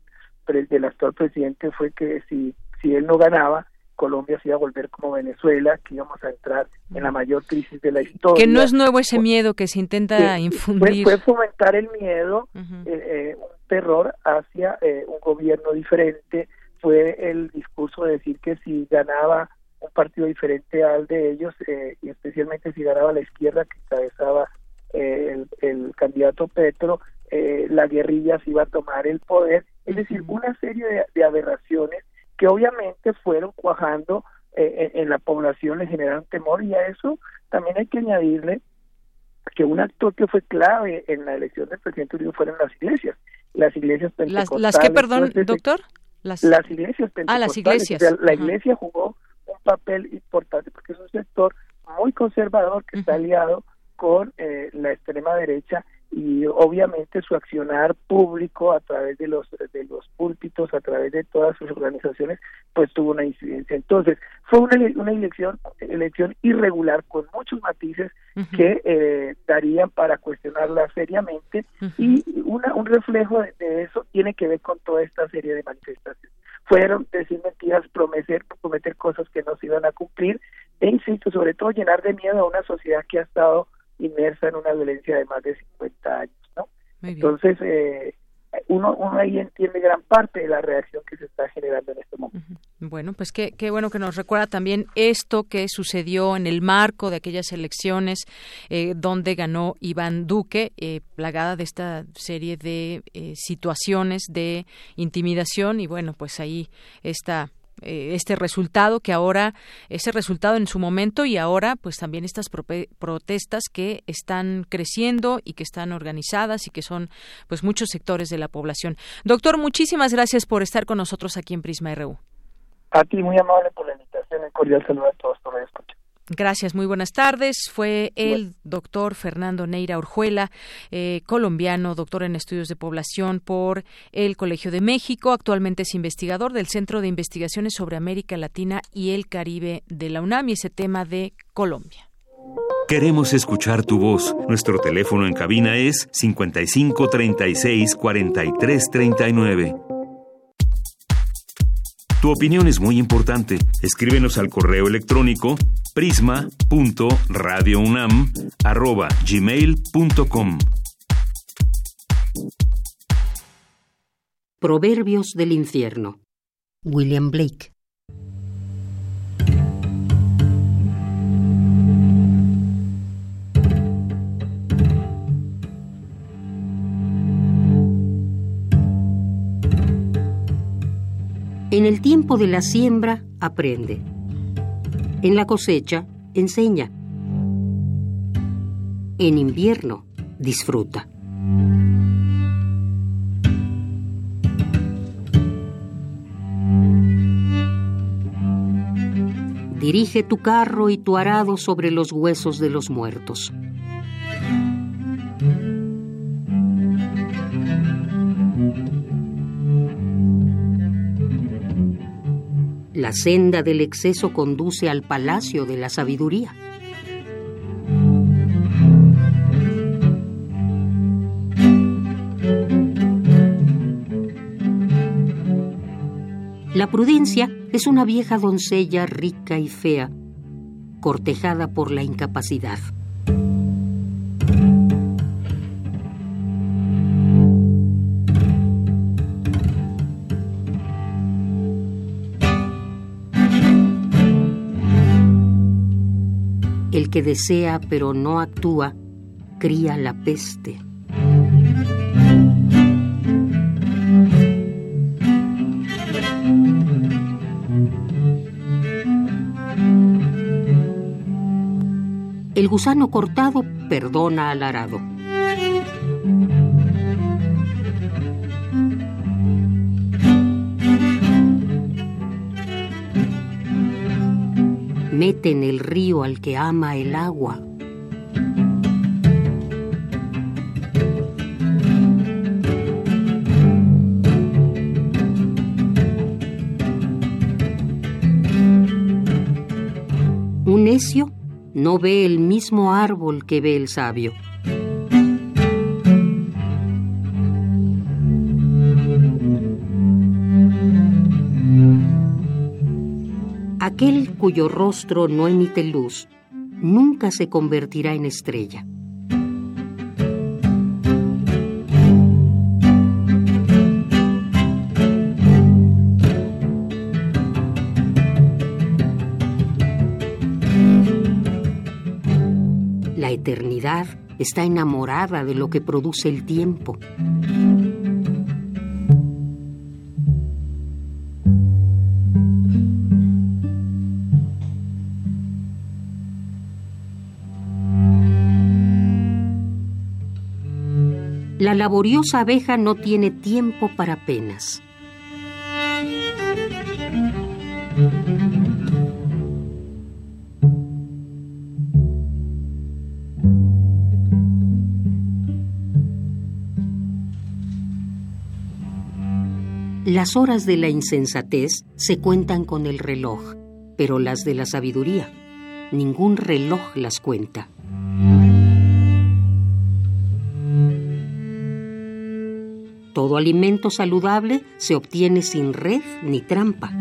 del actual presidente fue que si, si él no ganaba, Colombia se iba a volver como Venezuela, que íbamos a entrar en la mayor crisis de la historia. Que no es nuevo ese miedo que se intenta infundir. Fue, fomentar el miedo, eh, eh, un terror hacia un gobierno diferente. Fue el discurso de decir que si ganaba un partido diferente al de ellos, y especialmente si ganaba la izquierda que encabezaba el, candidato Petro, eh, la guerrilla se iba a tomar el poder, es decir, una serie de, aberraciones que obviamente fueron cuajando eh, en, la población, le generaron temor y a eso también hay que añadirle que un actor que fue clave en la elección del presidente Uribe fueron las iglesias, las iglesias pentecostales. ¿Las, qué, perdón, doctor? Las... las iglesias pentecostales. Ah, las iglesias. la iglesia jugó un papel importante porque es un sector muy conservador que está aliado con eh, la extrema derecha y obviamente su accionar público a través de los de los púlpitos a través de todas sus organizaciones pues tuvo una incidencia. Entonces fue una, una elección elección irregular con muchos matices que eh, darían para cuestionarla seriamente y una, un reflejo de, eso tiene que ver con toda esta serie de manifestaciones. Fueron decir mentiras prometer prometer cosas que no se iban a cumplir e insisto sobre todo llenar de miedo a una sociedad que ha estado inmersa en una violencia de más de 50 años, ¿no? Entonces, eh, uno, uno ahí entiende gran parte de la reacción que se está generando en este momento. Bueno, pues qué, qué bueno que nos recuerda también esto que sucedió en el marco de aquellas elecciones eh, donde ganó Iván Duque, eh, plagada de esta serie de eh, situaciones de intimidación y bueno, pues ahí está este resultado que ahora ese resultado en su momento y ahora pues también estas protestas que están creciendo y que están organizadas y que son pues muchos sectores de la población. Doctor, muchísimas gracias por estar con nosotros aquí en Prisma RU. A ti muy amable por la invitación y cordial saludo a todos por escuchar. Gracias, muy buenas tardes. Fue el doctor Fernando Neira Orjuela, eh, colombiano, doctor en estudios de población por el Colegio de México. Actualmente es investigador del Centro de Investigaciones sobre América Latina y el Caribe de la UNAM y ese tema de Colombia. Queremos escuchar tu voz. Nuestro teléfono en cabina es 55 36 43 39. Tu opinión es muy importante. Escríbenos al correo electrónico prisma.radiounam@gmail.com. Proverbios del infierno. William Blake. En el tiempo de la siembra, aprende. En la cosecha, enseña. En invierno, disfruta. Dirige tu carro y tu arado sobre los huesos de los muertos. La senda del exceso conduce al palacio de la sabiduría. La prudencia es una vieja doncella rica y fea, cortejada por la incapacidad. Que desea pero no actúa, cría la peste. El gusano cortado perdona al arado. Mete en el río al que ama el agua. Un necio no ve el mismo árbol que ve el sabio. Aquel cuyo rostro no emite luz nunca se convertirá en estrella. La eternidad está enamorada de lo que produce el tiempo. La laboriosa abeja no tiene tiempo para penas. Las horas de la insensatez se cuentan con el reloj, pero las de la sabiduría, ningún reloj las cuenta. Todo alimento saludable se obtiene sin red ni trampa.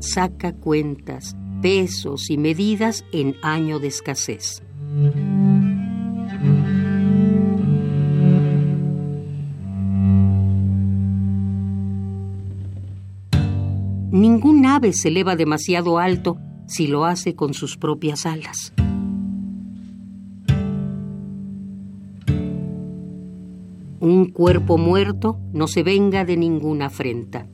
saca cuentas, pesos y medidas en año de escasez. Ave se eleva demasiado alto si lo hace con sus propias alas. Un cuerpo muerto no se venga de ninguna afrenta.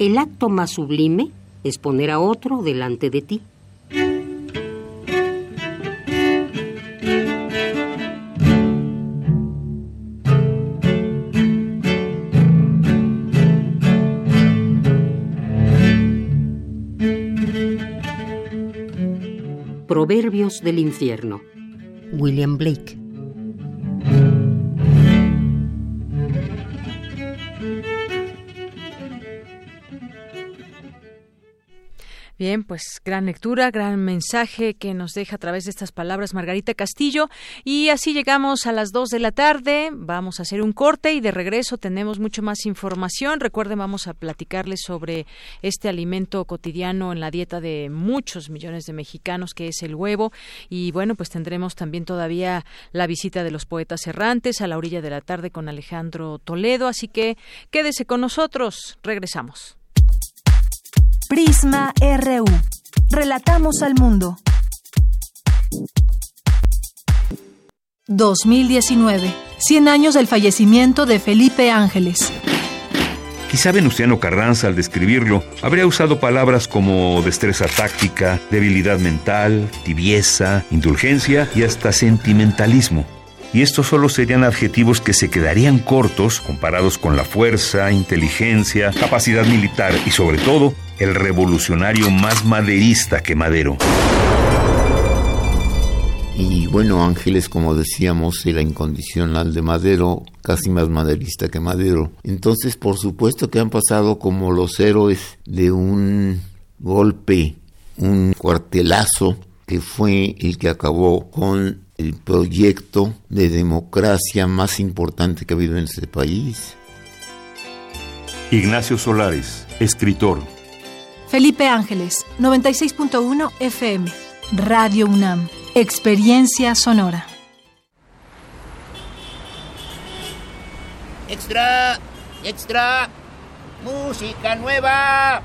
El acto más sublime es poner a otro delante de ti. Proverbios del infierno. William Blake. Bien, pues gran lectura, gran mensaje que nos deja a través de estas palabras Margarita Castillo. Y así llegamos a las dos de la tarde. Vamos a hacer un corte y de regreso tenemos mucho más información. Recuerden, vamos a platicarles sobre este alimento cotidiano en la dieta de muchos millones de mexicanos, que es el huevo. Y bueno, pues tendremos también todavía la visita de los poetas errantes a la orilla de la tarde con Alejandro Toledo. Así que quédese con nosotros. Regresamos. Prisma RU. Relatamos al mundo. 2019. 100 años del fallecimiento de Felipe Ángeles. Quizá Venustiano Carranza, al describirlo, habría usado palabras como destreza táctica, debilidad mental, tibieza, indulgencia y hasta sentimentalismo y estos solo serían adjetivos que se quedarían cortos comparados con la fuerza, inteligencia, capacidad militar y sobre todo el revolucionario más maderista que Madero. Y bueno, Ángeles, como decíamos, era incondicional de Madero, casi más maderista que Madero. Entonces, por supuesto que han pasado como los héroes de un golpe, un cuartelazo que fue el que acabó con el proyecto de democracia más importante que ha habido en este país. Ignacio Solares, escritor. Felipe Ángeles, 96.1 FM, Radio UNAM, Experiencia Sonora. Extra, extra, música nueva,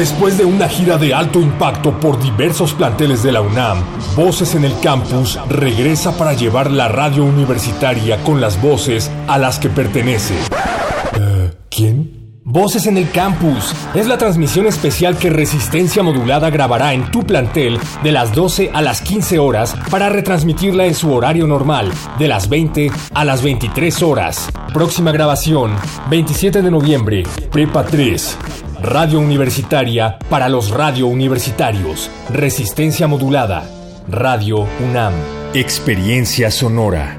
Después de una gira de alto impacto por diversos planteles de la UNAM, Voces en el Campus regresa para llevar la radio universitaria con las voces a las que pertenece. Eh, ¿Quién? Voces en el Campus es la transmisión especial que Resistencia Modulada grabará en tu plantel de las 12 a las 15 horas para retransmitirla en su horario normal, de las 20 a las 23 horas. Próxima grabación, 27 de noviembre, Prepa 3. Radio Universitaria para los radio universitarios. Resistencia modulada. Radio UNAM. Experiencia sonora.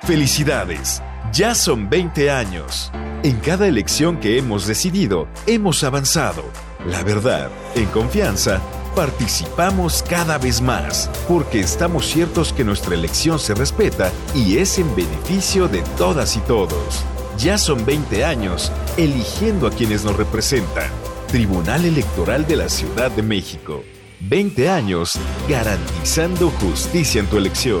Felicidades. Ya son 20 años. En cada elección que hemos decidido, hemos avanzado La verdad, en confianza, participamos cada vez más, porque estamos ciertos que nuestra elección se respeta y es en beneficio de todas y todos. Ya son 20 años eligiendo a quienes nos representan. Tribunal Electoral de la Ciudad de México. 20 años garantizando justicia en tu elección.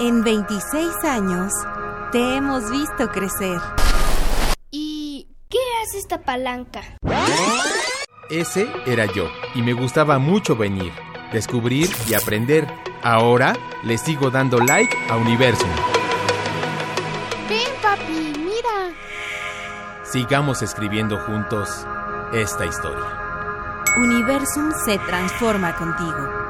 En 26 años, te hemos visto crecer. ¿Y qué hace esta palanca? Ese era yo, y me gustaba mucho venir, descubrir y aprender. Ahora le sigo dando like a Universum. Ven, papi, mira. Sigamos escribiendo juntos esta historia. Universum se transforma contigo.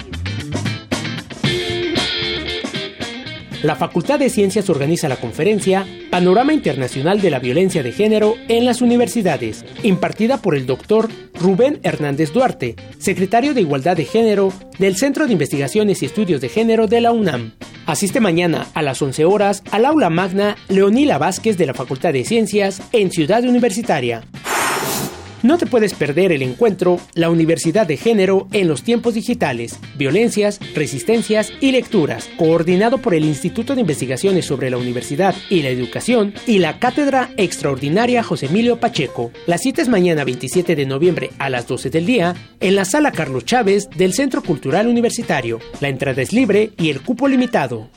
La Facultad de Ciencias organiza la conferencia Panorama Internacional de la Violencia de Género en las Universidades, impartida por el doctor Rubén Hernández Duarte, secretario de Igualdad de Género del Centro de Investigaciones y Estudios de Género de la UNAM. Asiste mañana a las 11 horas al aula magna Leonila Vázquez de la Facultad de Ciencias en Ciudad Universitaria. No te puedes perder el encuentro La Universidad de Género en los tiempos digitales, violencias, resistencias y lecturas, coordinado por el Instituto de Investigaciones sobre la Universidad y la Educación y la Cátedra Extraordinaria José Emilio Pacheco. La cita es mañana 27 de noviembre a las 12 del día en la Sala Carlos Chávez del Centro Cultural Universitario. La entrada es libre y el cupo limitado.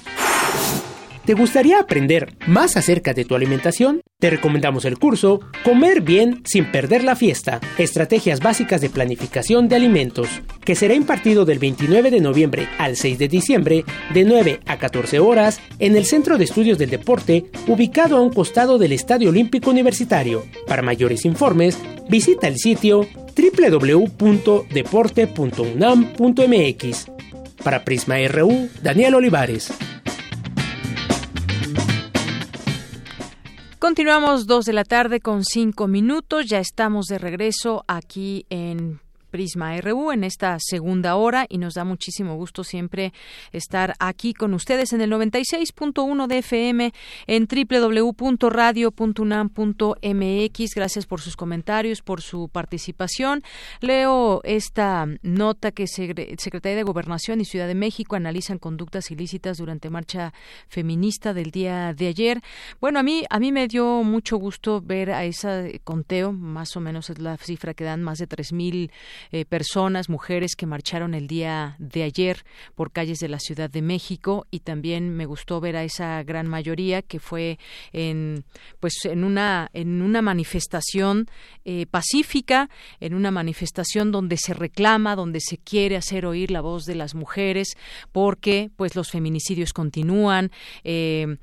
¿Te gustaría aprender más acerca de tu alimentación? Te recomendamos el curso Comer bien sin perder la fiesta, estrategias básicas de planificación de alimentos, que será impartido del 29 de noviembre al 6 de diciembre de 9 a 14 horas en el Centro de Estudios del Deporte, ubicado a un costado del Estadio Olímpico Universitario. Para mayores informes, visita el sitio www.deporte.unam.mx. Para Prisma RU, Daniel Olivares. Continuamos dos de la tarde con cinco minutos. Ya estamos de regreso aquí en Prisma RU en esta segunda hora y nos da muchísimo gusto siempre estar aquí con ustedes en el 96.1 de FM en www.radio.unam.mx. Gracias por sus comentarios, por su participación. Leo esta nota que Secretaría de Gobernación y Ciudad de México analizan conductas ilícitas durante marcha feminista del día de ayer. Bueno, a mí a mí me dio mucho gusto ver a ese conteo, más o menos es la cifra que dan más de 3000 eh, personas, mujeres que marcharon el día de ayer por calles de la Ciudad de México y también me gustó ver a esa gran mayoría que fue en pues en una en una manifestación eh, pacífica, en una manifestación donde se reclama, donde se quiere hacer oír la voz de las mujeres porque pues los feminicidios continúan. Eh,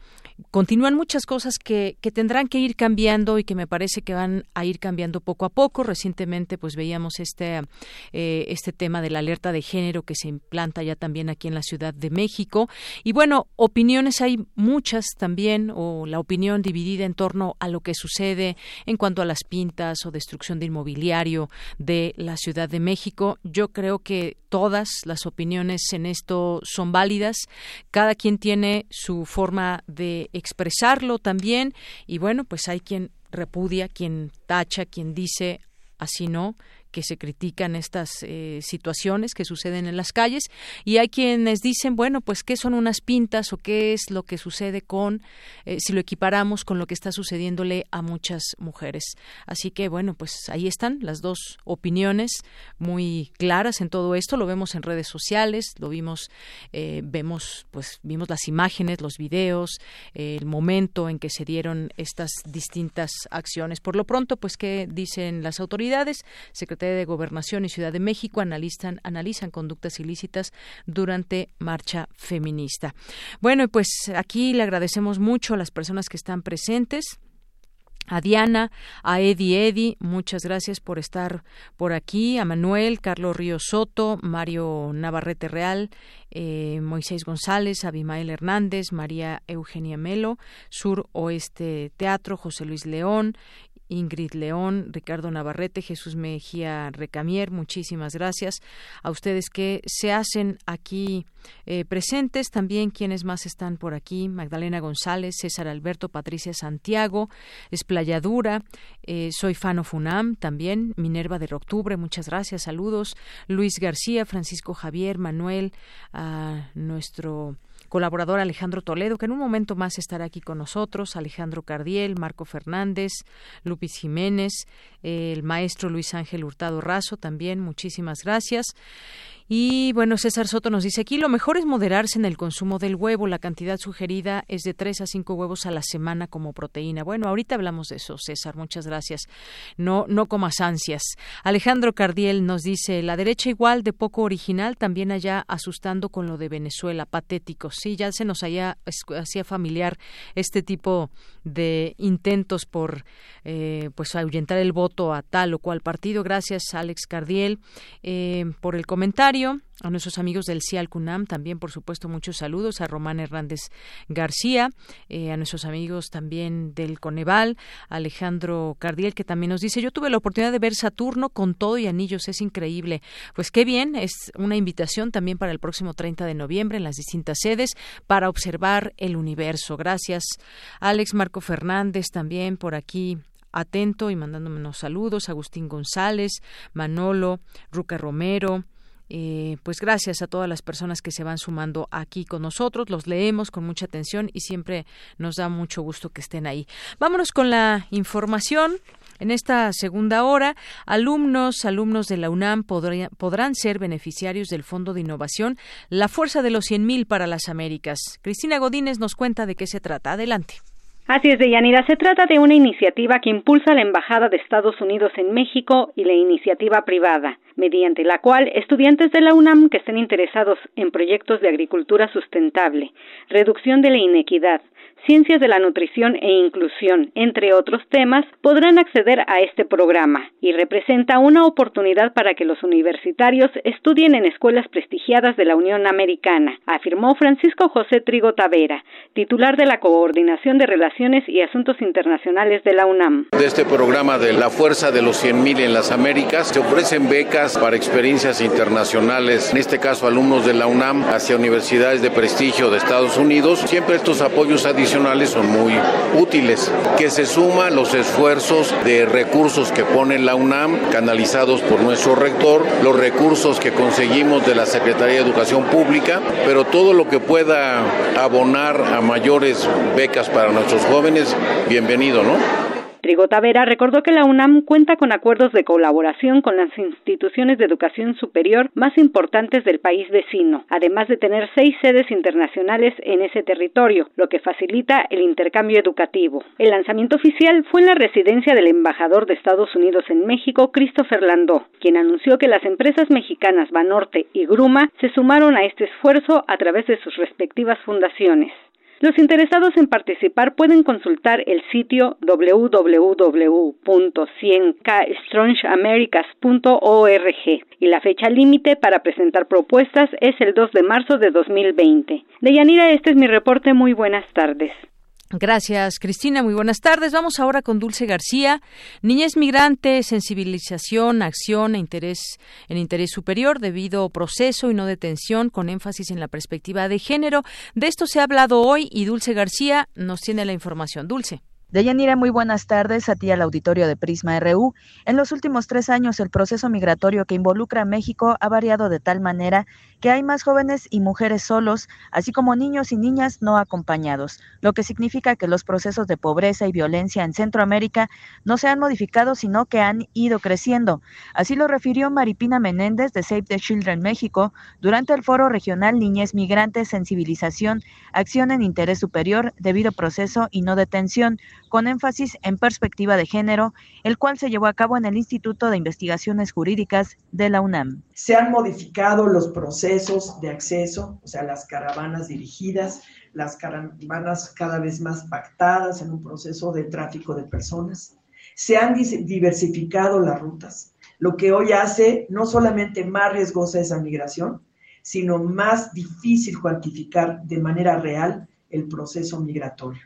continúan muchas cosas que, que, tendrán que ir cambiando y que me parece que van a ir cambiando poco a poco. Recientemente, pues veíamos este, eh, este tema de la alerta de género que se implanta ya también aquí en la Ciudad de México. Y bueno, opiniones hay muchas también, o la opinión dividida en torno a lo que sucede en cuanto a las pintas o destrucción de inmobiliario de la Ciudad de México. Yo creo que todas las opiniones en esto son válidas. Cada quien tiene su forma de expresarlo también. Y bueno, pues hay quien repudia, quien tacha, quien dice así no, que se critican estas eh, situaciones que suceden en las calles y hay quienes dicen, bueno, pues qué son unas pintas o qué es lo que sucede con, eh, si lo equiparamos con lo que está sucediéndole a muchas mujeres. Así que, bueno, pues ahí están las dos opiniones muy claras en todo esto. Lo vemos en redes sociales, lo vimos, eh, vemos, pues vimos las imágenes, los videos, el momento en que se dieron estas distintas acciones. Por lo pronto, pues, ¿qué dicen las autoridades? De Gobernación y Ciudad de México analizan, analizan conductas ilícitas durante marcha feminista. Bueno, pues aquí le agradecemos mucho a las personas que están presentes a Diana, a Eddie Eddy, muchas gracias por estar por aquí, a Manuel, Carlos Río Soto, Mario Navarrete Real, eh, Moisés González, Abimael Hernández, María Eugenia Melo, Sur Oeste Teatro, José Luis León, Ingrid León, Ricardo Navarrete, Jesús Mejía Recamier, muchísimas gracias a ustedes que se hacen aquí eh, presentes, también quienes más están por aquí, Magdalena González, César Alberto, Patricia Santiago, Esplayadura, eh, soy Fano Funam, también Minerva de Octubre, muchas gracias, saludos, Luis García, Francisco Javier, Manuel, a nuestro colaborador Alejandro Toledo, que en un momento más estará aquí con nosotros, Alejandro Cardiel, Marco Fernández, Lupis Jiménez, el maestro Luis Ángel Hurtado Razo también, muchísimas gracias. Y bueno, César Soto nos dice aquí lo mejor es moderarse en el consumo del huevo. La cantidad sugerida es de 3 a 5 huevos a la semana como proteína. Bueno, ahorita hablamos de eso, César. Muchas gracias. No, no comas ansias. Alejandro Cardiel nos dice la derecha igual de poco original, también allá asustando con lo de Venezuela. Patético. Sí, ya se nos haya, hacía familiar este tipo de intentos por eh, pues ahuyentar el voto a tal o cual partido. Gracias, Alex Cardiel, eh, por el comentario a nuestros amigos del CIAL CUNAM también, por supuesto, muchos saludos, a Román Hernández García, eh, a nuestros amigos también del Coneval, Alejandro Cardiel, que también nos dice, yo tuve la oportunidad de ver Saturno con todo y anillos, es increíble. Pues qué bien, es una invitación también para el próximo 30 de noviembre en las distintas sedes para observar el universo. Gracias, Alex Marco Fernández también por aquí atento y mandándome unos saludos, Agustín González, Manolo, Ruca Romero, eh, pues gracias a todas las personas que se van sumando aquí con nosotros. Los leemos con mucha atención y siempre nos da mucho gusto que estén ahí. Vámonos con la información. En esta segunda hora, alumnos, alumnos de la UNAM podrán ser beneficiarios del Fondo de Innovación La Fuerza de los 100.000 para las Américas. Cristina Godínez nos cuenta de qué se trata. Adelante. Así es, Deyanira. Se trata de una iniciativa que impulsa la Embajada de Estados Unidos en México y la iniciativa privada, mediante la cual estudiantes de la UNAM que estén interesados en proyectos de agricultura sustentable, reducción de la inequidad, ciencias de la nutrición e inclusión, entre otros temas, podrán acceder a este programa y representa una oportunidad para que los universitarios estudien en escuelas prestigiadas de la Unión Americana, afirmó Francisco José Trigo Tavera, titular de la Coordinación de Relaciones y Asuntos Internacionales de la UNAM. De este programa de la Fuerza de los 100.000 en las Américas se ofrecen becas para experiencias internacionales, en este caso alumnos de la UNAM hacia universidades de prestigio de Estados Unidos. Siempre estos apoyos adicionales son muy útiles, que se suman los esfuerzos de recursos que pone la UNAM, canalizados por nuestro rector, los recursos que conseguimos de la Secretaría de Educación Pública, pero todo lo que pueda abonar a mayores becas para nuestros jóvenes, bienvenido, ¿no? Trigo Tavera recordó que la UNAM cuenta con acuerdos de colaboración con las instituciones de educación superior más importantes del país vecino, además de tener seis sedes internacionales en ese territorio, lo que facilita el intercambio educativo. El lanzamiento oficial fue en la residencia del embajador de Estados Unidos en México, Christopher Landó, quien anunció que las empresas mexicanas Banorte y Gruma se sumaron a este esfuerzo a través de sus respectivas fundaciones. Los interesados en participar pueden consultar el sitio www.100kstrongeamericas.org y la fecha límite para presentar propuestas es el 2 de marzo de 2020. Deyanira, este es mi reporte. Muy buenas tardes. Gracias, Cristina. Muy buenas tardes. Vamos ahora con Dulce García. Niñez migrante, sensibilización, acción e interés en interés superior debido proceso y no detención con énfasis en la perspectiva de género. De esto se ha hablado hoy y Dulce García nos tiene la información. Dulce. Deyanira, muy buenas tardes a ti al auditorio de Prisma RU. En los últimos tres años, el proceso migratorio que involucra a México ha variado de tal manera que hay más jóvenes y mujeres solos, así como niños y niñas no acompañados, lo que significa que los procesos de pobreza y violencia en Centroamérica no se han modificado, sino que han ido creciendo. Así lo refirió Maripina Menéndez de Save the Children México durante el foro regional Niñez Migrante, Sensibilización, Acción en Interés Superior, Debido Proceso y No Detención, con énfasis en perspectiva de género, el cual se llevó a cabo en el Instituto de Investigaciones Jurídicas de la UNAM. Se han modificado los procesos de acceso, o sea, las caravanas dirigidas, las caravanas cada vez más pactadas en un proceso de tráfico de personas. Se han diversificado las rutas, lo que hoy hace no solamente más riesgosa esa migración, sino más difícil cuantificar de manera real el proceso migratorio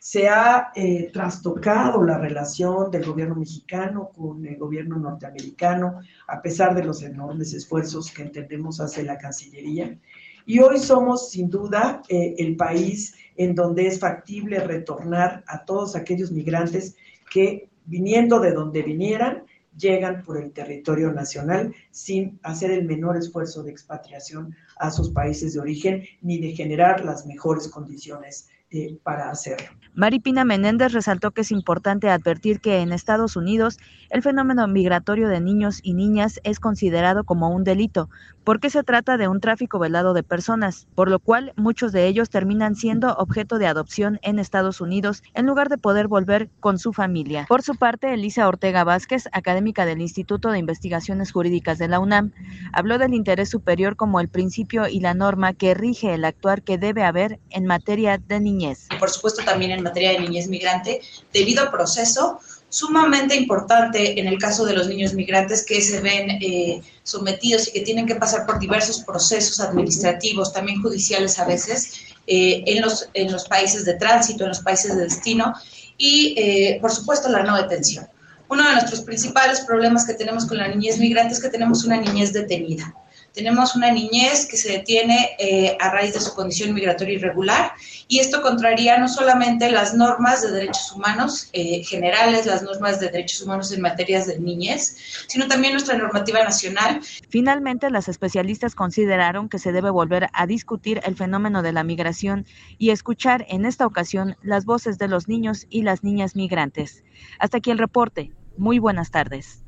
se ha eh, trastocado la relación del gobierno mexicano con el gobierno norteamericano, a pesar de los enormes esfuerzos que entendemos hace la Cancillería. Y hoy somos, sin duda, eh, el país en donde es factible retornar a todos aquellos migrantes que, viniendo de donde vinieran, llegan por el territorio nacional sin hacer el menor esfuerzo de expatriación a sus países de origen ni de generar las mejores condiciones eh, para hacerlo. Maripina Menéndez resaltó que es importante advertir que en Estados Unidos el fenómeno migratorio de niños y niñas es considerado como un delito, porque se trata de un tráfico velado de personas, por lo cual muchos de ellos terminan siendo objeto de adopción en Estados Unidos en lugar de poder volver con su familia. Por su parte, Elisa Ortega Vázquez, académica del Instituto de Investigaciones Jurídicas de la UNAM, habló del interés superior como el principio y la norma que rige el actuar que debe haber en materia de niños por supuesto, también en materia de niñez migrante, debido al proceso sumamente importante en el caso de los niños migrantes que se ven eh, sometidos y que tienen que pasar por diversos procesos administrativos, también judiciales a veces, eh, en, los, en los países de tránsito, en los países de destino y, eh, por supuesto, la no detención. Uno de nuestros principales problemas que tenemos con la niñez migrante es que tenemos una niñez detenida tenemos una niñez que se detiene eh, a raíz de su condición migratoria irregular y esto contraría no solamente las normas de derechos humanos eh, generales, las normas de derechos humanos en materias de niñez, sino también nuestra normativa nacional. Finalmente, las especialistas consideraron que se debe volver a discutir el fenómeno de la migración y escuchar en esta ocasión las voces de los niños y las niñas migrantes. Hasta aquí el reporte. Muy buenas tardes.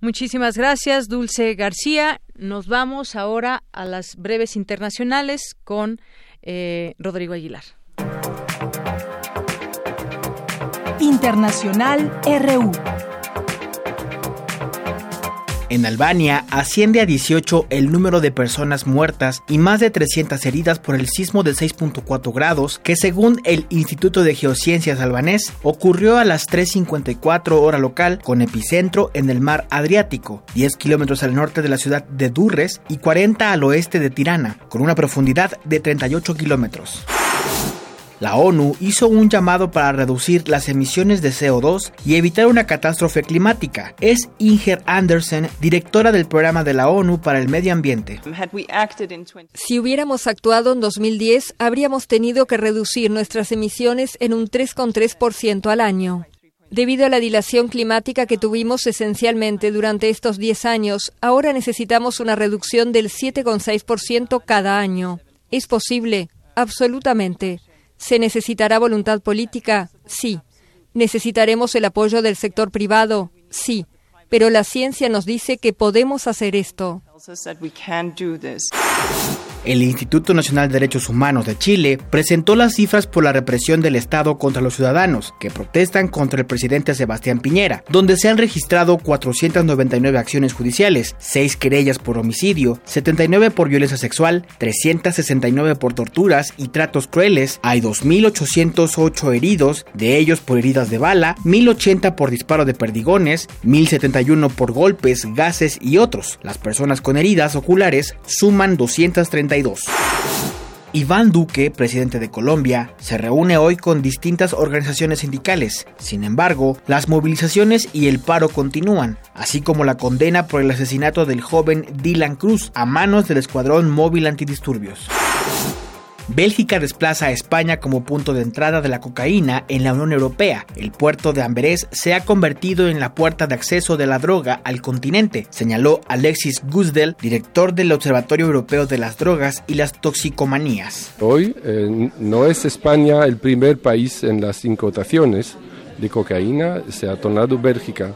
Muchísimas gracias, Dulce García. Nos vamos ahora a las breves internacionales con eh, Rodrigo Aguilar. Internacional RU. En Albania asciende a 18 el número de personas muertas y más de 300 heridas por el sismo de 6.4 grados que según el Instituto de Geociencias albanés ocurrió a las 3.54 hora local con epicentro en el mar Adriático, 10 kilómetros al norte de la ciudad de Durres y 40 al oeste de Tirana, con una profundidad de 38 kilómetros. La ONU hizo un llamado para reducir las emisiones de CO2 y evitar una catástrofe climática. Es Inger Andersen, directora del programa de la ONU para el medio ambiente. Si hubiéramos actuado en 2010, habríamos tenido que reducir nuestras emisiones en un 3,3% al año. Debido a la dilación climática que tuvimos esencialmente durante estos 10 años, ahora necesitamos una reducción del 7,6% cada año. ¿Es posible? Absolutamente. ¿Se necesitará voluntad política? Sí. ¿Necesitaremos el apoyo del sector privado? Sí. Pero la ciencia nos dice que podemos hacer esto. El Instituto Nacional de Derechos Humanos de Chile presentó las cifras por la represión del Estado contra los ciudadanos que protestan contra el presidente Sebastián Piñera, donde se han registrado 499 acciones judiciales, 6 querellas por homicidio, 79 por violencia sexual, 369 por torturas y tratos crueles, hay 2.808 heridos, de ellos por heridas de bala, 1.080 por disparo de perdigones, 1.071 por golpes, gases y otros. Las personas con heridas oculares suman 230 Iván Duque, presidente de Colombia, se reúne hoy con distintas organizaciones sindicales. Sin embargo, las movilizaciones y el paro continúan, así como la condena por el asesinato del joven Dylan Cruz a manos del Escuadrón Móvil Antidisturbios. Bélgica desplaza a España como punto de entrada de la cocaína en la Unión Europea. El puerto de Amberes se ha convertido en la puerta de acceso de la droga al continente, señaló Alexis Gusdel, director del Observatorio Europeo de las Drogas y las Toxicomanías. Hoy eh, no es España el primer país en las incautaciones de cocaína, se ha tornado Bélgica.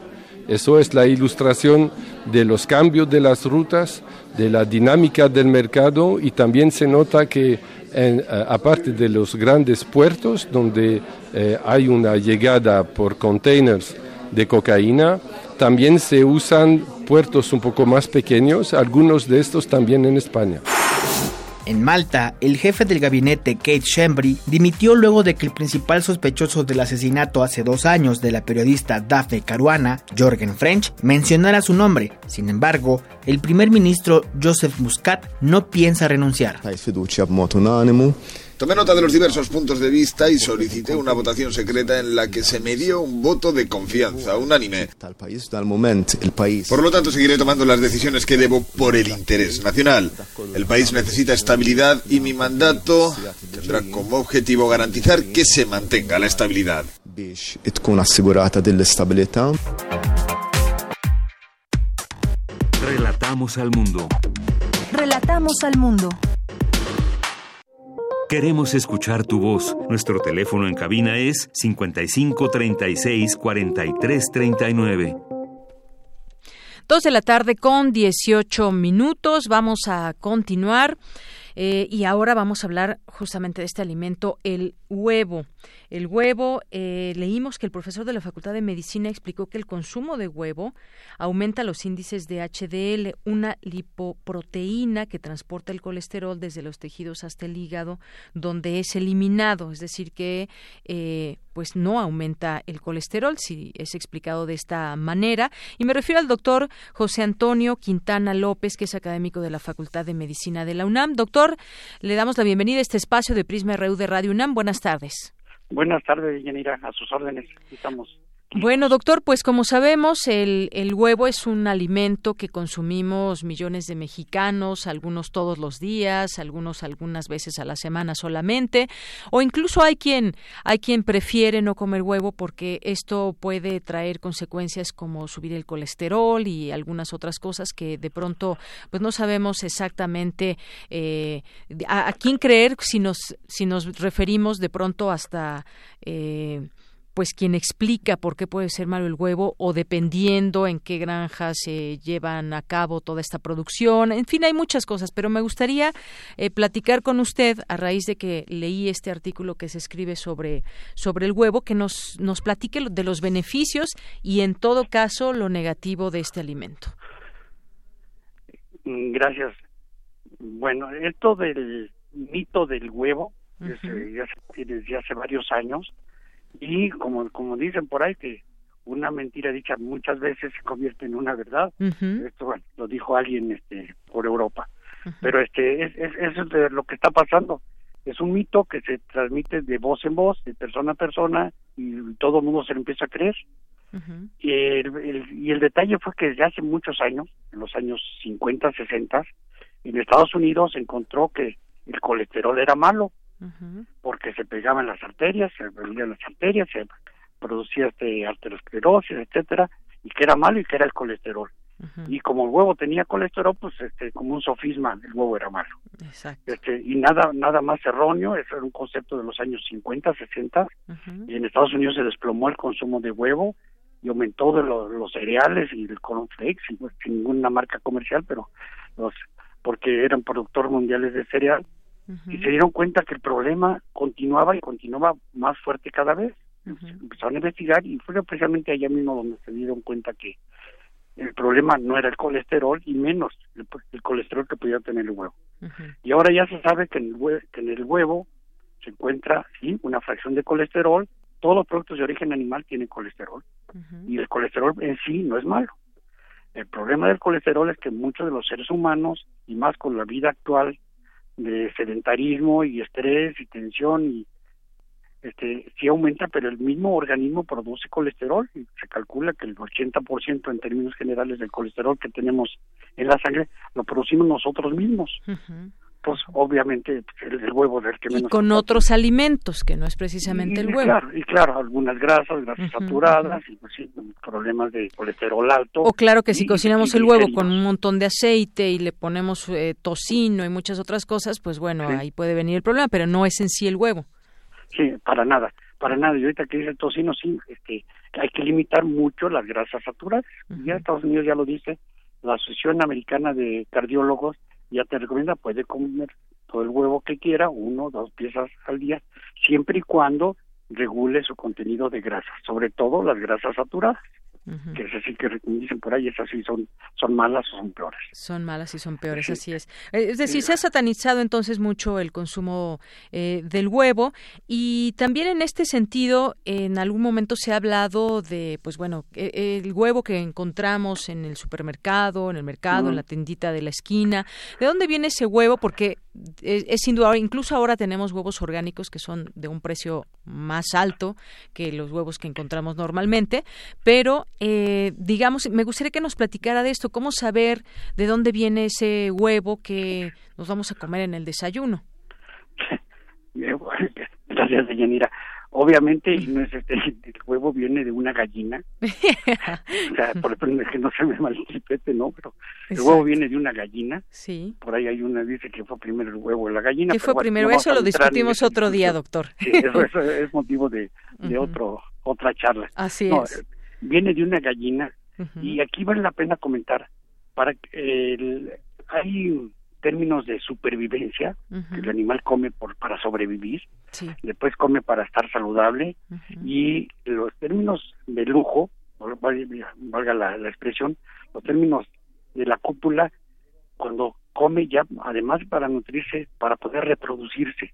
Eso es la ilustración de los cambios de las rutas, de la dinámica del mercado y también se nota que en, aparte de los grandes puertos donde eh, hay una llegada por containers de cocaína, también se usan puertos un poco más pequeños, algunos de estos también en España. En Malta, el jefe del gabinete Kate Shembri dimitió luego de que el principal sospechoso del asesinato hace dos años de la periodista Daphne Caruana, Jorgen French, mencionara su nombre. Sin embargo, el primer ministro Joseph Muscat no piensa renunciar. Tomé nota de los diversos puntos de vista y solicité una votación secreta en la que se me dio un voto de confianza, unánime. Por lo tanto, seguiré tomando las decisiones que debo por el interés nacional. El país necesita estabilidad y mi mandato tendrá como objetivo garantizar que se mantenga la estabilidad. Relatamos al mundo. Relatamos al mundo. Queremos escuchar tu voz. Nuestro teléfono en cabina es 55 36 43 39. Dos de la tarde con 18 minutos. Vamos a continuar. Eh, y ahora vamos a hablar justamente de este alimento, el huevo. El huevo, eh, leímos que el profesor de la Facultad de Medicina explicó que el consumo de huevo aumenta los índices de HDL, una lipoproteína que transporta el colesterol desde los tejidos hasta el hígado, donde es eliminado, es decir, que eh, pues no aumenta el colesterol, si es explicado de esta manera. Y me refiero al doctor José Antonio Quintana López, que es académico de la Facultad de Medicina de la UNAM. Doctor, le damos la bienvenida a este espacio de Prisma RU de Radio UNAM. Buenas tardes. Buenas tardes, Yanira. A sus órdenes. Estamos. Bueno, doctor, pues como sabemos, el, huevo es un alimento que consumimos millones de mexicanos, algunos todos los días, algunos algunas veces a la semana solamente, o incluso hay quien hay quien prefiere no comer huevo porque esto puede traer consecuencias como subir el colesterol y algunas otras cosas que de pronto pues no sabemos exactamente eh, a, a, quién creer si nos si nos referimos de pronto hasta eh, pues quien explica por qué puede ser malo el huevo o dependiendo en qué granjas se llevan a cabo toda esta producción. En fin, hay muchas cosas, pero me gustaría eh, platicar con usted a raíz de que leí este artículo que se escribe sobre, sobre el huevo, que nos, nos platique de los beneficios y en todo caso lo negativo de este alimento. Mm, gracias. Bueno, esto del mito del huevo, uh -huh. desde hace varios años, y como como dicen por ahí que una mentira dicha muchas veces se convierte en una verdad uh -huh. esto bueno, lo dijo alguien este por Europa uh -huh. pero este es, es, eso es de lo que está pasando es un mito que se transmite de voz en voz de persona a persona y todo el mundo se lo empieza a creer uh -huh. y, el, el, y el detalle fue que desde hace muchos años en los años 50 60 en Estados Unidos se encontró que el colesterol era malo Porque se pegaban las arterias, se volvían las arterias, se producía este arteriosclerosis, etcétera, y que era malo y que era el colesterol. Y como el huevo tenía colesterol, pues este como un sofisma, el huevo era malo. Exacto. Este y nada nada más erróneo, eso era un concepto de los años 50, 60, uh-huh. y en Estados Unidos se desplomó el consumo de huevo y aumentó de los, los cereales y el cornflakes, sin, sin ninguna marca comercial, pero los porque eran productores mundiales de cereal Y se dieron cuenta que el problema continuaba y continuaba más fuerte cada vez. Uh-huh. Empezaron a investigar y fue precisamente allá mismo donde se dieron cuenta que el problema no era el colesterol y menos el, el colesterol que podía tener el huevo. Y ahora ya se sabe que en, el huevo, que en el huevo se encuentra sí una fracción de colesterol. Todos los productos de origen animal tienen colesterol y el colesterol en sí no es malo. El problema del colesterol es que muchos de los seres humanos y más con la vida actual de sedentarismo y estrés y tensión y este sí aumenta pero el mismo organismo produce colesterol y se calcula que el 80% en términos generales del colesterol que tenemos en la sangre lo producimos nosotros mismos. Pues obviamente pues, el, huevo del que menos. Y con otros alimentos, que no es precisamente el huevo. Claro, y claro, algunas grasas, grasas saturadas, y pues, sí, problemas de colesterol alto. O claro que si cocinamos el huevo con un montón de aceite y le ponemos eh, tocino y muchas otras cosas, pues bueno, ahí puede venir el problema, pero no es en sí el huevo. Sí, para nada, para nada. Y ahorita que dice el tocino, sí, este, hay que limitar mucho las grasas saturadas. Ya Estados Unidos ya lo dice, la Asociación Americana de Cardiólogos ya te recomienda, puede comer todo el huevo que quiera, uno dos piezas al día, siempre y cuando regule su contenido de grasa, sobre todo las grasas saturadas que es así que dicen por ahí, esas sí son, son malas o son peores. Son malas y son peores, así es. Eh, es decir, se ha satanizado entonces mucho el consumo eh, del huevo y también en este sentido, en algún momento se ha hablado de, pues bueno, e, el huevo que encontramos en el supermercado, en el mercado, en la tendita de la esquina. ¿De dónde viene ese huevo? Porque es, sin duda, incluso ahora tenemos huevos orgánicos que son de un precio más alto que los huevos que encontramos normalmente, pero eh, digamos, me gustaría que nos platicara de esto, cómo saber de dónde viene ese huevo que nos vamos a comer en el desayuno. Gracias, Yanira. Obviamente, no es este, el huevo viene de una gallina. o sea, por que no se me malinterprete, ¿no? Pero el huevo viene de una gallina. Sí. Por ahí hay una dice que fue primero el huevo la gallina. ¿Qué fue primero? eso lo discutimos otro día, doctor. Sí, eso, es motivo de, de otro otra charla. Así es viene de una gallina y aquí vale la pena comentar para el, hay términos de supervivencia que el animal come por para sobrevivir después come para estar saludable y los términos de lujo valga la, expresión los términos de la cúpula cuando come ya además para nutrirse para poder reproducirse.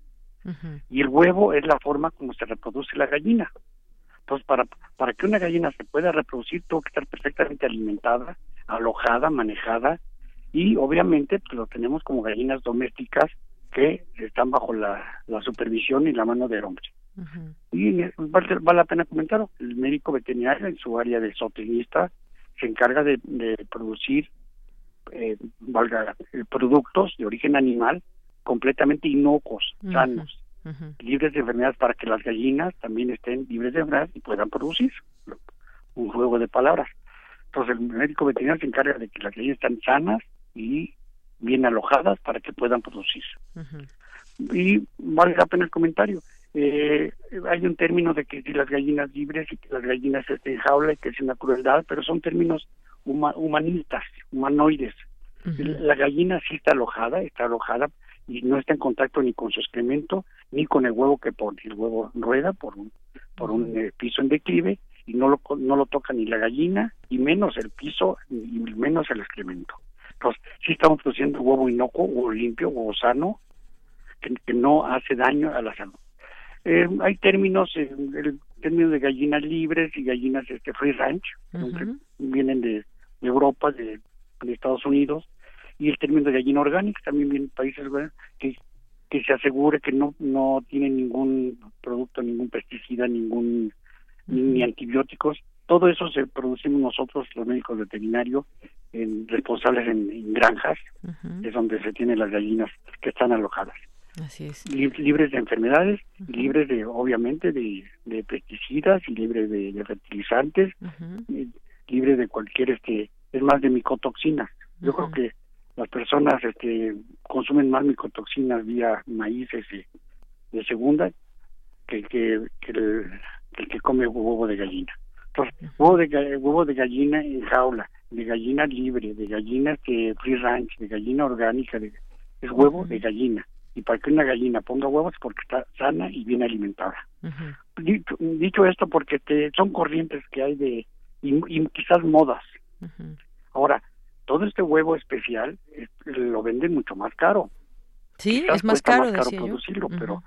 Y el huevo es la forma como se reproduce la gallina. Entonces, para, para que una gallina se pueda reproducir, tuvo que estar perfectamente alimentada, alojada, manejada, y obviamente pues, lo tenemos como gallinas domésticas que están bajo la, supervisión y la mano del hombre. Y vale, la pena comentarlo, el médico veterinario en su área de zootecnista se encarga de, producir eh, valga, eh, productos de origen animal completamente inocuos, sanos libres de enfermedades para que las gallinas también estén libres de enfermedades y puedan producir. Un juego de palabras. Entonces el médico veterinario se encarga de que las gallinas estén sanas y bien alojadas para que puedan producir. Y vale la pena el comentario. Eh, hay un término de que si las gallinas libres y que las gallinas estén en jaula y que es una crueldad, pero son términos humanistas, humanoides. La gallina sí está alojada, está alojada y no está en contacto ni con su excremento ni con el huevo que pone. El huevo rueda por un, por un eh, piso en declive y no lo, no lo toca ni la gallina y menos el piso y menos el excremento. Entonces, sí estamos produciendo huevo inocuo, huevo limpio, huevo sano, que, no hace daño a la salud. Eh, hay términos, eh, el término de gallinas libres y gallinas este free ranch, que vienen de, Europa, de, Estados Unidos, y el término de gallina orgánica también viene de países que que se asegure que no no tiene ningún producto, ningún pesticida, ningún ni, antibióticos. Todo eso se producimos nosotros, los médicos veterinarios, en, responsables en, granjas, es donde se tienen las gallinas que están alojadas. Así es. libres de enfermedades, libres de, obviamente, de, pesticidas y libres de, fertilizantes, libres de cualquier, este, es más de micotoxinas. Yo creo que las personas este, consumen más micotoxinas vía maíces de segunda que, que, que, el, que, come huevo de gallina. Entonces, huevo de, huevo de gallina en jaula, de gallina libre, de gallina que free ranch, de gallina orgánica, es huevo de gallina. Y para que una gallina ponga huevos es porque está sana y bien alimentada. dicho, esto porque te, son corrientes que hay de, y, quizás modas. Ahora, todo este huevo especial eh, lo venden mucho más caro. Sí, es más caro, producirlo, pero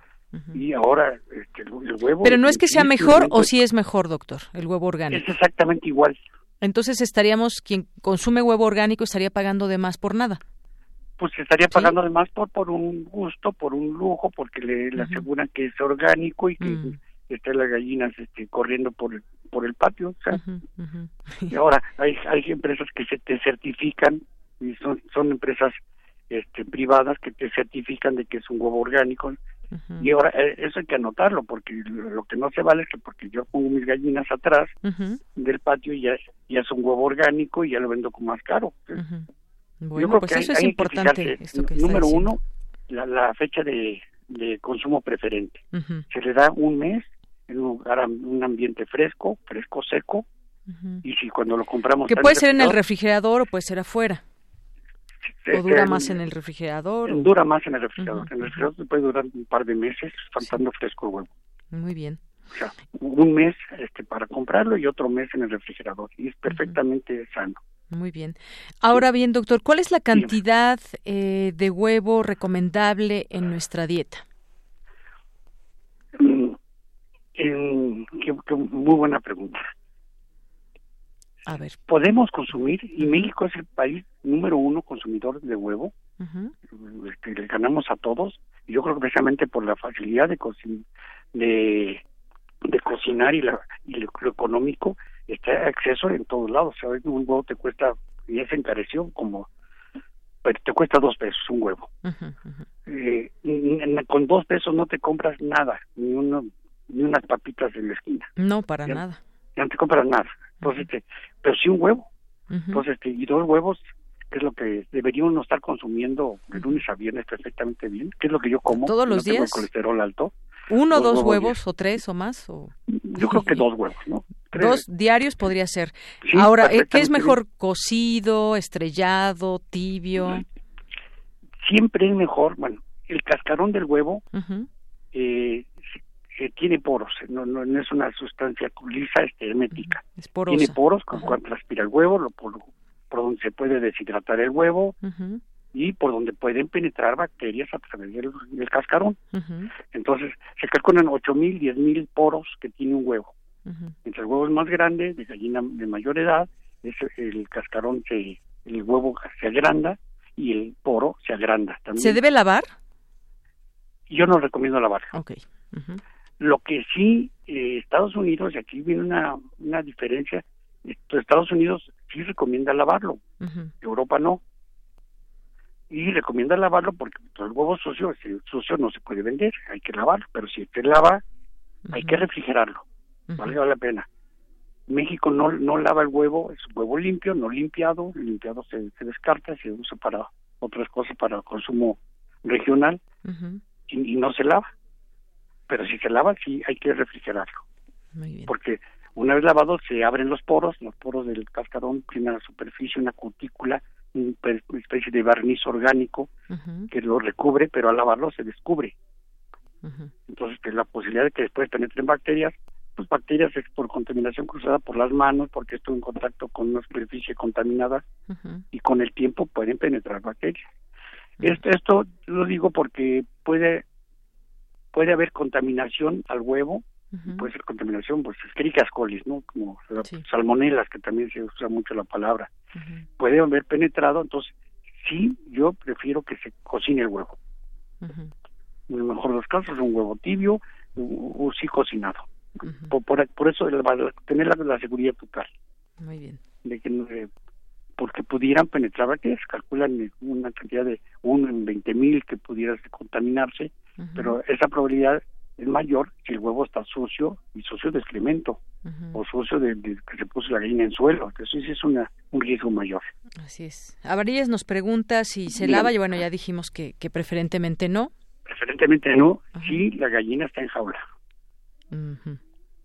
y ahora este, el, huevo. Pero no es que sea mejor o sí es mejor, doctor, el huevo orgánico. Es exactamente igual. Entonces estaríamos quien consume huevo orgánico estaría pagando de más por nada. Pues estaría pagando de más por por un gusto, por un lujo, porque le, aseguran que es orgánico y que mm. están las gallinas este, corriendo por por el patio. O sea, Y ahora hay, hay empresas que se te certifican y son, son empresas este, privadas que te certifican de que es un huevo orgánico. Y ahora eh, eso hay que anotarlo, porque lo que no se vale es que porque yo pongo mis gallinas atrás del patio y ya, ya es un huevo orgánico y ya lo vendo como más caro. Bueno, pues eso es importante. número uno, la, la fecha de, de consumo preferente. Se le da un mes en un lugar, un ambiente fresco, fresco seco, y si cuando lo compramos... Que puede ser en el refrigerador o puede ser afuera. ¿O dura más en el refrigerador? Dura más en el refrigerador. En el refrigerador puede durar un par de meses, faltando fresco el huevo. Muy bien. O sea, un mes este, para comprarlo y otro mes en el refrigerador. Y es perfectamente sano. Muy bien. Ahora bien, doctor, ¿cuál es la cantidad eh, de huevo recomendable en nuestra dieta? Mm, qué, muy buena pregunta. A ver. Podemos consumir, y México es el país número uno consumidor de huevo, que le ganamos a todos, y yo creo que precisamente por la facilidad de, de, de cocinar y, la, y lo, económico, está acceso en todos lados. O sea, un huevo te cuesta, y es encareció como, pero te cuesta dos pesos un huevo. Eh, con dos pesos no te compras nada, ni uno ni unas papitas en la esquina. No, para nada. Ya no te compras nada. Entonces, este, pero sí un huevo. Entonces, este, y dos huevos, que es lo que deberíamos estar consumiendo de lunes a viernes perfectamente bien, que es lo que yo como. Todos los días. colesterol alto. ¿Uno, dos, huevos, o tres o más? O... Yo creo que dos huevos, ¿no? Dos diarios podría ser. Ahora, eh, ¿qué es mejor? ¿Cocido, estrellado, tibio? Siempre es mejor, bueno, el cascarón del huevo eh, tiene poros, no, no, es una sustancia lisa, este, hermética. Tiene poros con cuanto transpira el huevo, lo, por, por, donde se puede deshidratar el huevo y por donde pueden penetrar bacterias a través del, cascarón. Entonces, se calculan ocho mil, diez mil poros que tiene un huevo. Entre el huevo es más grande, de gallina de mayor edad, es el cascarón se, el huevo se agranda y el poro se agranda también. ¿Se debe lavar? Yo no recomiendo lavar. Okay. Lo que sí, eh, Estados Unidos, y aquí viene una, una diferencia, Estados Unidos sí recomienda lavarlo, Europa no. Y recomienda lavarlo porque el huevo sucio, sucio no se puede vender, hay que lavarlo, pero si se lava, hay que refrigerarlo, vale la pena. México no, no lava el huevo, es huevo limpio, no limpiado, el limpiado se, se descarta, se usa para otras cosas, para consumo regional, y, no se lava pero si se lava sí hay que refrigerarlo. Porque una vez lavado se abren los poros, los poros del cascarón tienen la superficie, una cutícula, una especie de barniz orgánico que lo recubre, pero al lavarlo se descubre. Entonces, pues, la posibilidad de que después penetren bacterias, pues bacterias es por contaminación cruzada por las manos, porque estuvo en contacto con una superficie contaminada y con el tiempo pueden penetrar bacterias. esto, esto lo digo porque puede puede haber contaminación al huevo, puede ser contaminación, pues escricas colis, ¿no? Como salmonelas, que también se usa mucho la palabra. Puede haber penetrado, entonces sí, yo prefiero que se cocine el huevo. En el mejor de los casos, un huevo tibio o, sí cocinado. por, por, eso tener la, seguridad total. Muy bien. De que, porque pudieran penetrar bacterias, calculan una cantidad de uno en veinte mil que pudiera contaminarse, pero esa probabilidad es mayor si el huevo está sucio y sucio de excremento o sucio de, que se puso la gallina en suelo. Eso sí es una, un riesgo mayor. Así es. Avarillas nos pregunta si se lava y bueno, ya dijimos que, que preferentemente no. Preferentemente no, si la gallina está en jaula.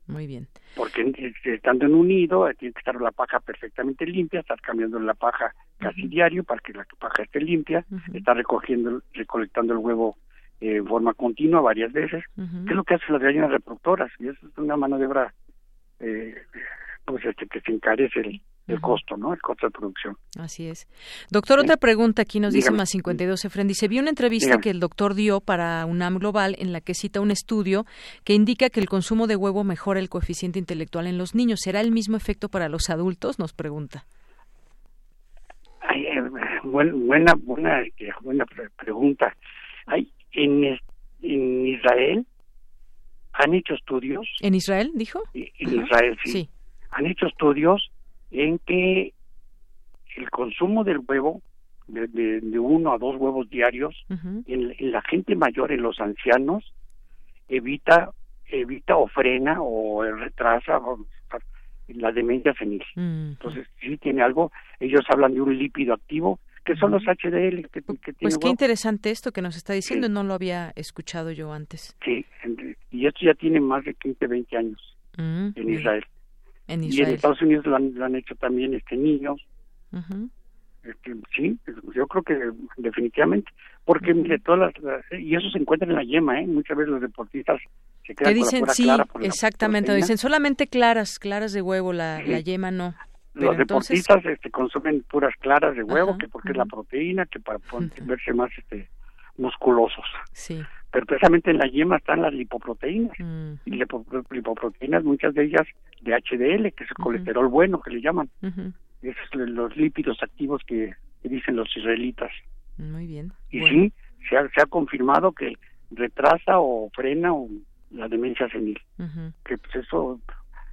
Muy bien. Porque estando en un nido tiene que estar la paja perfectamente limpia, estar cambiando la paja casi diario para que la paja esté limpia, estar recogiendo, recolectando el huevo en forma continua varias veces, que es lo que hacen las gallinas reproductoras, y eso es una mano de obra eh, pues este que se encarece el, el costo, ¿no? El costo de producción. Así es. Doctor, otra pregunta aquí nos dice más 52 Efren. Dice, vi una entrevista que el doctor dio para UNAM Global en la que cita un estudio que indica que el consumo de huevo mejora el coeficiente intelectual en los niños. ¿Será el mismo efecto para los adultos? Nos pregunta. Ay, eh, buena, buena, este, buena pregunta. Hay, en, en Israel han hecho estudios. ¿En Israel, dijo? En Israel, sí. Han hecho estudios en que el consumo del huevo de, uno a dos huevos diarios, en, la gente mayor, en los ancianos, evita evita o frena o retrasa la demencia senil. Entonces, si tiene algo, ellos hablan de un lípido activo, que son los HDL. Que, pues qué interesante esto que nos está diciendo, no lo había escuchado yo antes. Sí, y esto ya tiene más de 15, 20 años en Israel. Y en Estados Unidos lo han, hecho también este niños. Este, sí, yo creo que definitivamente, porque mire, todas las, y eso se encuentra en la yema, ¿eh? Muchas veces los deportistas se quedan dicen, con la sí, clara exactamente, dicen solamente claras, claras de huevo, la, la yema no. Los deportistas este, consumen puras claras de huevo, que porque es la proteína, que para verse más este musculosos. Sí. Pero precisamente en la yema están las lipoproteínas. Y las lipoproteínas, muchas de ellas de HDL, que es el colesterol bueno que le llaman. Esos son los lípidos activos que, dicen los israelitas. Muy bien. Y sí, se ha, se ha confirmado que retrasa o frena la demencia senil. Que pues eso,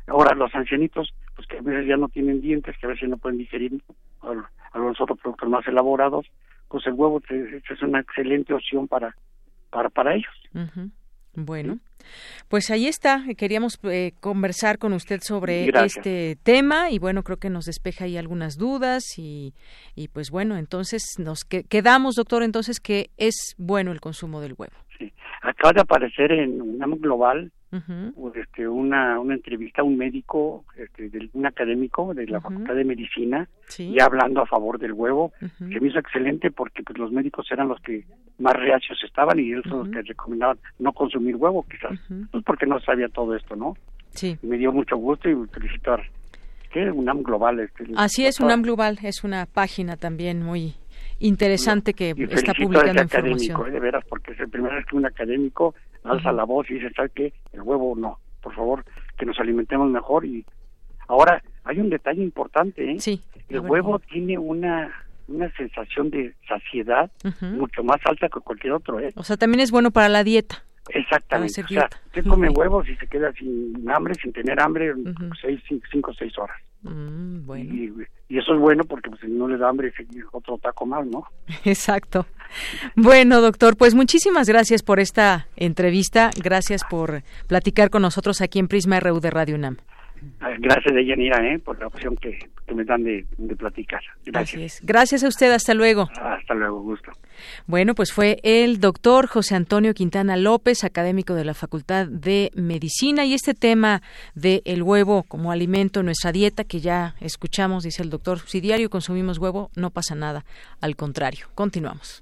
ahora los ancianitos, pues que a veces ya no tienen dientes, que a veces no pueden digerir a, los otros productos más elaborados, pues el huevo es una excelente opción para para para ellos. Bueno, pues ahí está. Queríamos eh, conversar con usted sobre este tema y bueno, creo que nos despeja ahí algunas dudas y, y pues bueno, entonces nos quedamos, doctor, entonces que es bueno el consumo del huevo. Sí. Acaba de aparecer en UNAM Global este, una, una entrevista a un médico, este, de, un académico de la Facultad de Medicina, ya hablando a favor del huevo, que me hizo excelente porque pues los médicos eran los que más reacios estaban y ellos son los que recomendaban no consumir huevo, quizás, pues porque no sabía todo esto, ¿no? Sí. me dio mucho gusto y felicitar. ¿Qué? UNAM Global. Este, Así es, UNAM Global es una página también muy interesante que está publicando información. Eh, de veras, porque es el primer vez que un académico alza la voz y dice, ¿sabes qué? El huevo no, por favor, que nos alimentemos mejor. Y ahora hay un detalle importante, ¿eh? Sí. El huevo tiene una una sensación de saciedad mucho más alta que cualquier otro, ¿eh? O sea, también es bueno para la dieta. Exactamente. O sea, usted come huevos y se queda sin hambre, sin tener hambre, seis, cinco, seis horas. Mm, bueno. Y, eso es bueno porque pues, si no le da hambre, otro taco más, ¿no? Exacto. Bueno, doctor, pues muchísimas gracias por esta entrevista. Gracias por platicar con nosotros aquí en Prisma RU de Radio UNAM. Gracias, Deyanira, ¿eh? por la opción que, me dan de, platicar. Gracias. Gracias a usted. Hasta luego. Hasta luego. Gusto. Bueno, pues fue el doctor José Antonio Quintana López, académico de la Facultad de Medicina, y este tema de el huevo como alimento en nuestra dieta, que ya escuchamos, dice el doctor, si diario consumimos huevo, no pasa nada. Al contrario. Continuamos.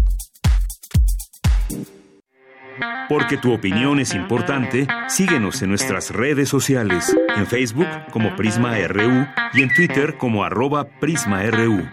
Porque tu opinión es importante, síguenos en nuestras redes sociales, en Facebook como Prisma RU y en Twitter como arroba PrismaRU.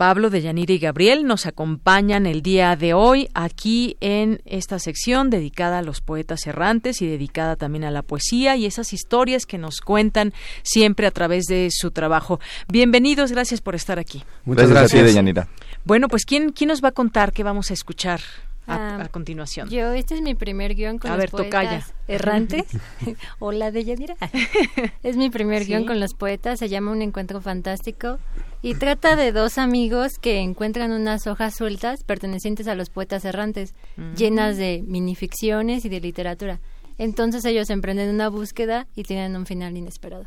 Pablo de Yanira y Gabriel nos acompañan el día de hoy aquí en esta sección dedicada a los poetas errantes y dedicada también a la poesía y esas historias que nos cuentan siempre a través de su trabajo. Bienvenidos, gracias por estar aquí. Muchas gracias, de Yanira. Bueno, pues ¿quién, ¿quién nos va a contar qué vamos a escuchar? A, continuación. Yo, este es mi primer guion con los poetas errantes. Hola, de Yanira. es mi primer guion con los poetas, se llama Un Encuentro Fantástico y trata de dos amigos que encuentran unas hojas sueltas pertenecientes a los poetas errantes, mm. llenas de minificciones y de literatura. Entonces ellos emprenden una búsqueda y tienen un final inesperado.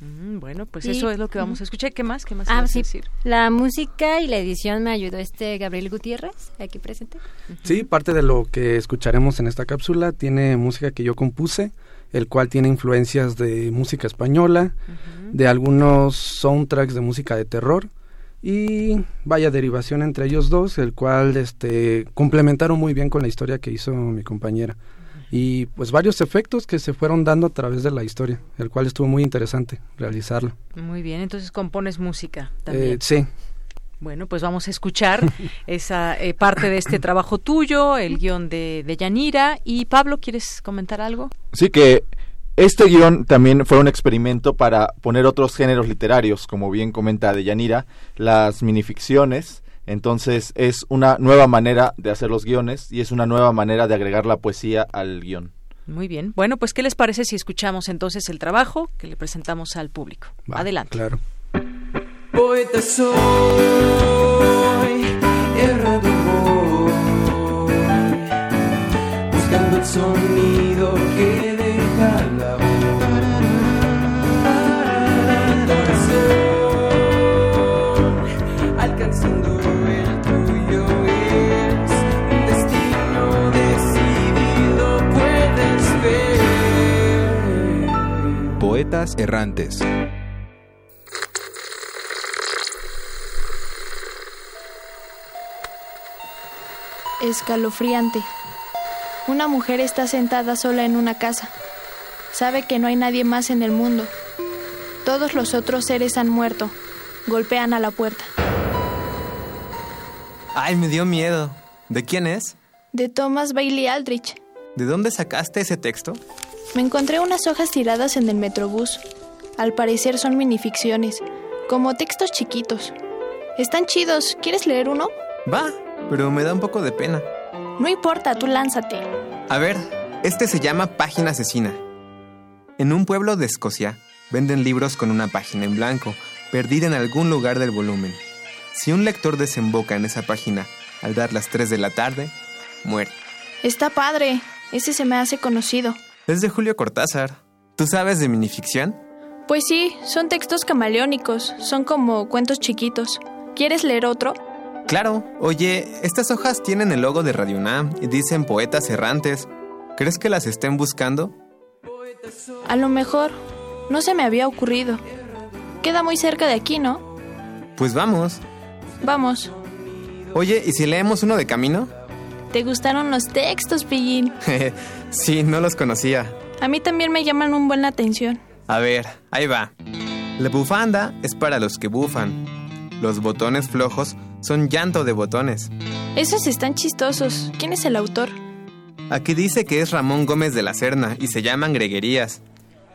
Mm, bueno, pues eso es lo que vamos a escuchar. ¿Qué más? ¿Qué más ah, sí. decir? La música y la edición me ayudó este Gabriel Gutiérrez, aquí presente. Sí, parte de lo que escucharemos en esta cápsula tiene música que yo compuse el cual tiene influencias de música española, de algunos soundtracks de música de terror y vaya derivación entre ellos dos, el cual este complementaron muy bien con la historia que hizo mi compañera. Y pues varios efectos que se fueron dando a través de la historia, el cual estuvo muy interesante realizarlo. Muy bien, entonces compones música también. Eh, sí. Bueno, pues vamos a escuchar esa eh, parte de este trabajo tuyo, el guion de, de Yanira. Y Pablo, ¿quieres comentar algo? Sí, que Este guion también fue un experimento para poner otros géneros literarios, como bien comenta Deyanira, las minificciones. Entonces es una nueva manera de hacer los guiones y es una nueva manera de agregar la poesía al guion. Muy bien. Bueno, pues ¿qué les parece si escuchamos entonces el trabajo que le presentamos al público? Adelante. Claro. Poeta soy, errado voy, buscando el sonido Poetas errantes. escalofriante. Una mujer está sentada sola en una casa. Sabe que no hay nadie más en el mundo. Todos los otros seres han muerto. Golpean a la puerta. Ay, me dio miedo. ¿De quién es? De Thomas Bailey Aldrich. ¿De dónde sacaste ese texto? Me encontré unas hojas tiradas en el metrobús. Al parecer son minificciones, como textos chiquitos. Están chidos. ¿Quieres leer uno? Va, pero me da un poco de pena. No importa, tú lánzate. A ver, este se llama Página Asesina. En un pueblo de Escocia venden libros con una página en blanco, perdida en algún lugar del volumen. Si un lector desemboca en esa página al dar las 3 de la tarde, muere. Está padre. Ese se me hace conocido. Es de Julio Cortázar. ¿Tú sabes de minificción? Pues sí, son textos camaleónicos. Son como cuentos chiquitos. ¿Quieres leer otro? Claro, oye, estas hojas tienen el logo de Radio UNAM y dicen poetas errantes. ¿Crees que las estén buscando? A lo mejor. No se me había ocurrido. Queda muy cerca de aquí, ¿no? Pues vamos. Vamos. Oye, ¿y si leemos uno de camino? ¿Te gustaron los textos, Pillín? sí, no los conocía. A mí también me llaman un buen la atención. A ver, ahí va. La bufanda es para los que bufan. Los botones flojos son llanto de botones. Esos están chistosos. ¿Quién es el autor? Aquí dice que es Ramón Gómez de la Serna y se llaman Greguerías.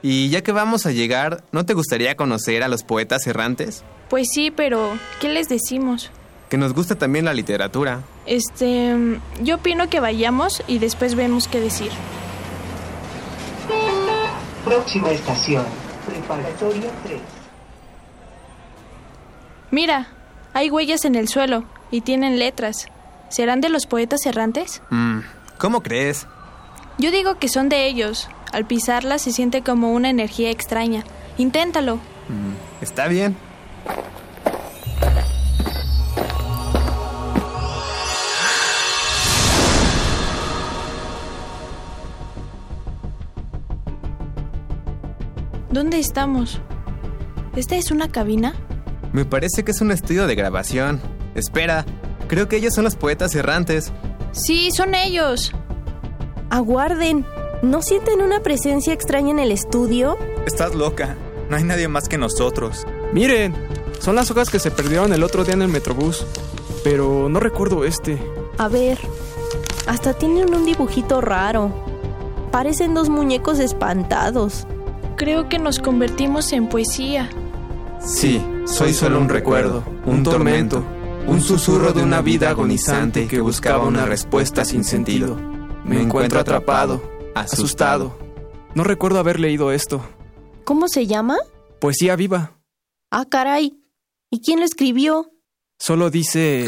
Y ya que vamos a llegar, ¿no te gustaría conocer a los poetas errantes? Pues sí, pero ¿qué les decimos? Que nos gusta también la literatura. Este, yo opino que vayamos y después vemos qué decir. Próxima estación, preparatorio 3. Mira, hay huellas en el suelo y tienen letras. ¿Serán de los poetas errantes? Mm, ¿Cómo crees? Yo digo que son de ellos. Al pisarlas se siente como una energía extraña. Inténtalo. Mm, está bien. ¿Dónde estamos? ¿Esta es una cabina? Me parece que es un estudio de grabación. Espera, creo que ellos son los poetas errantes. Sí, son ellos. Aguarden. ¿No sienten una presencia extraña en el estudio? Estás loca. No hay nadie más que nosotros. Miren, son las hojas que se perdieron el otro día en el Metrobús. Pero no recuerdo este. A ver, hasta tienen un dibujito raro. Parecen dos muñecos espantados. Creo que nos convertimos en poesía. Sí, soy solo un recuerdo, un tormento, un susurro de una vida agonizante que buscaba una respuesta sin sentido. Me encuentro atrapado, asustado. No recuerdo haber leído esto. ¿Cómo se llama? Poesía viva. Ah, caray. ¿Y quién lo escribió? Solo dice...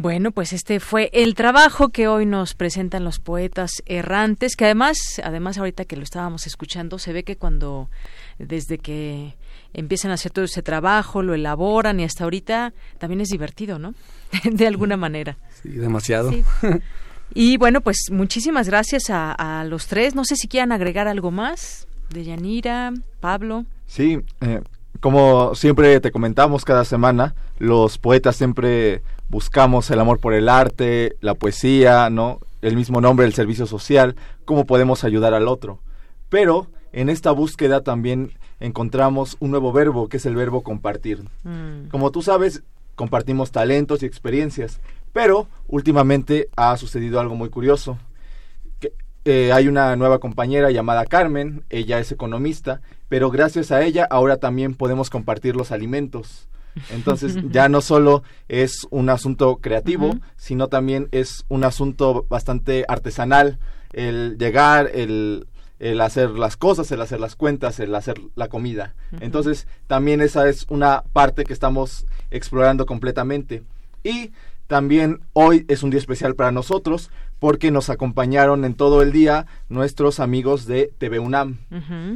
Bueno, pues este fue el trabajo que hoy nos presentan los poetas errantes, que además, además ahorita que lo estábamos escuchando, se ve que cuando desde que empiezan a hacer todo ese trabajo, lo elaboran y hasta ahorita también es divertido, ¿no? de alguna manera. Sí, demasiado. Y bueno, pues muchísimas gracias a, los tres. No sé si quieran agregar algo más de Yanira, Pablo. Sí, eh, como siempre te comentamos cada semana, los poetas siempre buscamos el amor por el arte, la poesía, ¿no? El mismo nombre, el servicio social, cómo podemos ayudar al otro. Pero en esta búsqueda también encontramos un nuevo verbo, que es el verbo compartir. Mm. Como tú sabes, compartimos talentos y experiencias, pero últimamente ha sucedido algo muy curioso. Que, eh, hay una nueva compañera llamada Carmen, ella es economista, pero gracias a ella ahora también podemos compartir los alimentos. Entonces ya no solo es un asunto creativo, sino también es un asunto bastante artesanal, el llegar, el, el hacer las cosas, el hacer las cuentas, el hacer la comida. Entonces también esa es una parte que estamos explorando completamente. Y también hoy es un día especial para nosotros porque nos acompañaron en todo el día nuestros amigos de TV UNAM.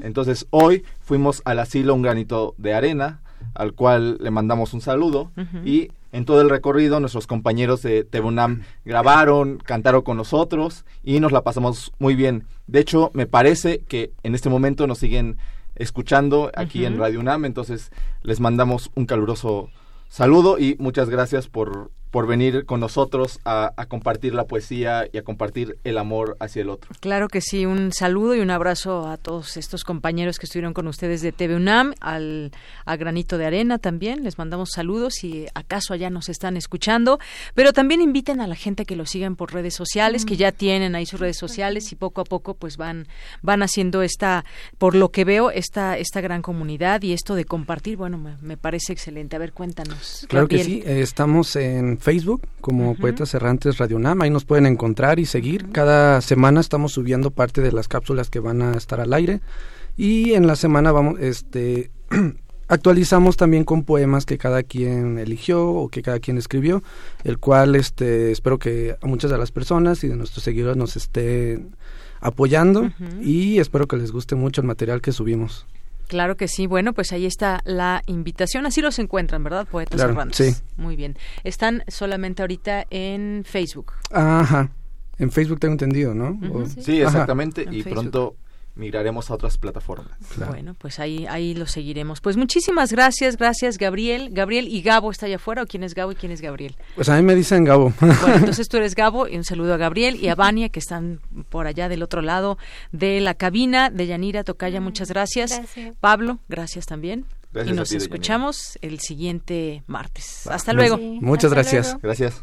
Entonces hoy fuimos al asilo Un Granito de Arena, al cual le mandamos un saludo y en todo el recorrido nuestros compañeros de TV UNAM grabaron, cantaron con nosotros y nos la pasamos muy bien. De hecho, me parece que en este momento nos siguen escuchando aquí en Radio UNAM, entonces les mandamos un caluroso saludo y muchas gracias por por venir con nosotros a, compartir la poesía y a compartir el amor hacia el otro. Claro que sí, un saludo y un abrazo a todos estos compañeros que estuvieron con ustedes de TV UNAM, al, a Granito de Arena también, les mandamos saludos si acaso allá nos están escuchando, pero también inviten a la gente que lo sigan por redes sociales, que ya tienen ahí sus redes sociales y poco a poco pues van, van haciendo esta, por lo que veo, esta, esta gran comunidad y esto de compartir, bueno, me, parece excelente. A ver, cuéntanos. Claro que sí, estamos en Facebook como Poetas Errantes Radio Nam. Ahí nos pueden encontrar y seguir. Cada semana estamos subiendo parte de las cápsulas que van a estar al aire. Y en la semana vamos, este, actualizamos también con poemas que cada quien eligió o que cada quien escribió, el cual este, espero que a muchas de las personas y de nuestros seguidores nos estén apoyando y espero que les guste mucho el material que subimos. Claro que sí. Bueno, pues ahí está la invitación. Así los encuentran, ¿verdad? Poetas claro, Sí. Muy bien. Están solamente ahorita en Facebook. Ajá. En Facebook tengo entendido, ¿no? Sí, exactamente. y pronto migraremos a otras plataformas. Bueno, pues ahí ahí lo seguiremos. Pues muchísimas gracias, gracias Gabriel. Gabriel y Gabo está allá afuera, ¿o quién es Gabo y quién es Gabriel? Pues a mí me dicen Gabo. Bueno, entonces tú eres Gabo y un saludo a Gabriel y a Vania que están por allá del otro lado de la cabina de Yanira Tocaya, muchas gracias. Pablo, gracias también. y nos escuchamos el siguiente martes. Hasta luego. Muchas gracias. Gracias.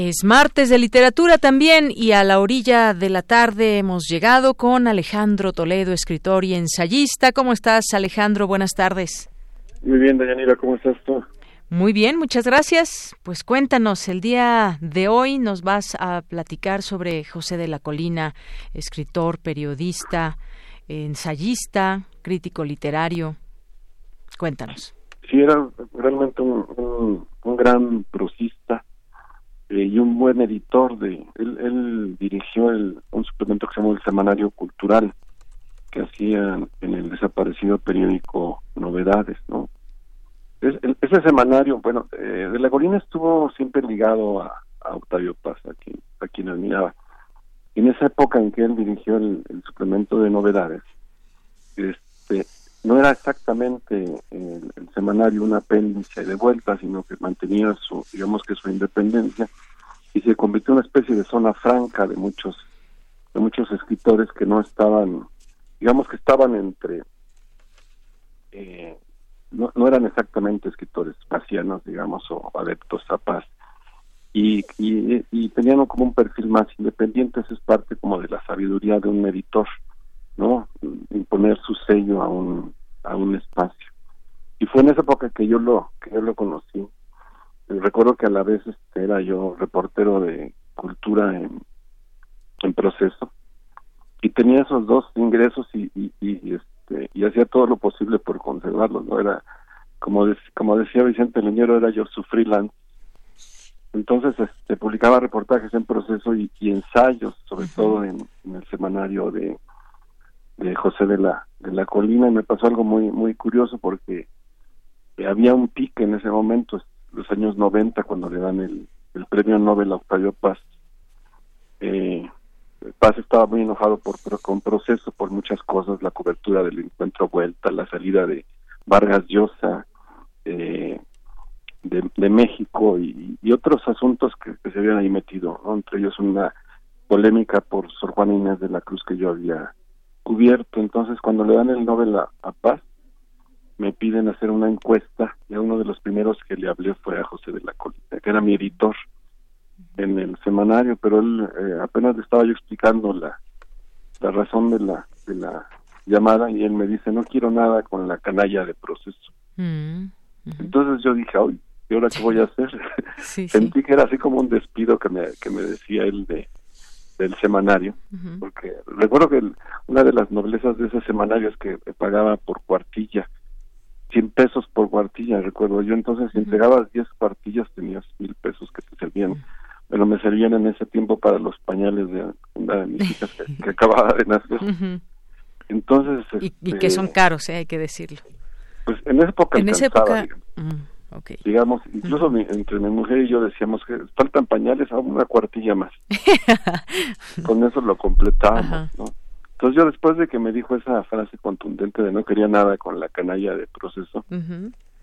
Es martes de literatura también y a la orilla de la tarde hemos llegado con Alejandro Toledo, escritor y ensayista. ¿Cómo estás, Alejandro? Buenas tardes. Muy bien, Dayanira, ¿cómo estás tú? Muy bien, muchas gracias. Pues cuéntanos, el día de hoy nos vas a platicar sobre José de la Colina, escritor, periodista, ensayista, crítico literario. Cuéntanos. Sí, era realmente un, un gran prosista eh, y un buen editor de él, dirigió el, un suplemento que se llamó el semanario cultural que hacía en el desaparecido periódico Novedades no ese semanario bueno eh, de la Colina estuvo siempre ligado a, Octavio Paz a quien a quien admiraba. En esa época en que él dirigió el, suplemento de Novedades este no era exactamente el, semanario un apéndice de vuelta, sino que mantenía su, digamos que su independencia y se convirtió en una especie de zona franca de muchos, de muchos escritores que no estaban, digamos que estaban entre, eh, no, no eran exactamente escritores pasianos, digamos, o adeptos a paz, y, y, y tenían como un perfil más independiente, eso es parte como de la sabiduría de un editor ¿no? Imponer su sello a un, a un espacio. Y fue en esa época que yo lo, que yo lo conocí. recuerdo que a la vez este, era yo reportero de, cultura en, en proceso y tenía esos dos ingresos y, y, este y hacía todo lo posible por conservarlos no era como como decía Vicente Leñero era yo su freelance entonces este, publicaba reportajes en proceso y, ensayos sobre todo en, el semanario de, de José de la de la Colina y me pasó algo muy muy curioso porque había un pique en ese momento los años 90 cuando le dan el, el premio Nobel a Octavio Paz. Eh, Paz estaba muy enojado por, con proceso por muchas cosas, la cobertura del encuentro vuelta, la salida de Vargas Llosa eh, de, México y, otros asuntos que, se habían ahí metido, entre ellos una polémica por Sor Juana Inés de la Cruz que yo había cubierto. Entonces, cuando le dan el Nobel a, Paz, me piden hacer una encuesta y uno de los primeros que le hablé fue a José de la Colina, que era mi editor en el semanario, pero él eh, apenas le estaba yo explicando la, la razón de la, de la llamada y él me dice, no quiero nada con la canalla de proceso. Mm, Entonces yo dije, ay, ¿y ahora qué voy a hacer? Sentí que era así como un despido que me, que me decía él de del semanario, porque recuerdo que una de las noblezas de ese semanario es que pagaba por cuartilla, 100 pesos por cuartilla, recuerdo yo, entonces si entregabas 10 cuartillas tenías mil pesos que te servían. Pero me servían en ese tiempo para los pañales de una de mis hijas que, acababa de nacer. Entonces... Y, que este, son caros, eh, hay que decirlo. Pues en esa época... En esa época... Digamos, incluso entre mi mujer y yo decíamos que faltan pañales a una cuartilla más. Con eso lo completábamos, ¿no? Entonces yo después de que me dijo esa frase contundente de no quería nada con la canalla de proceso,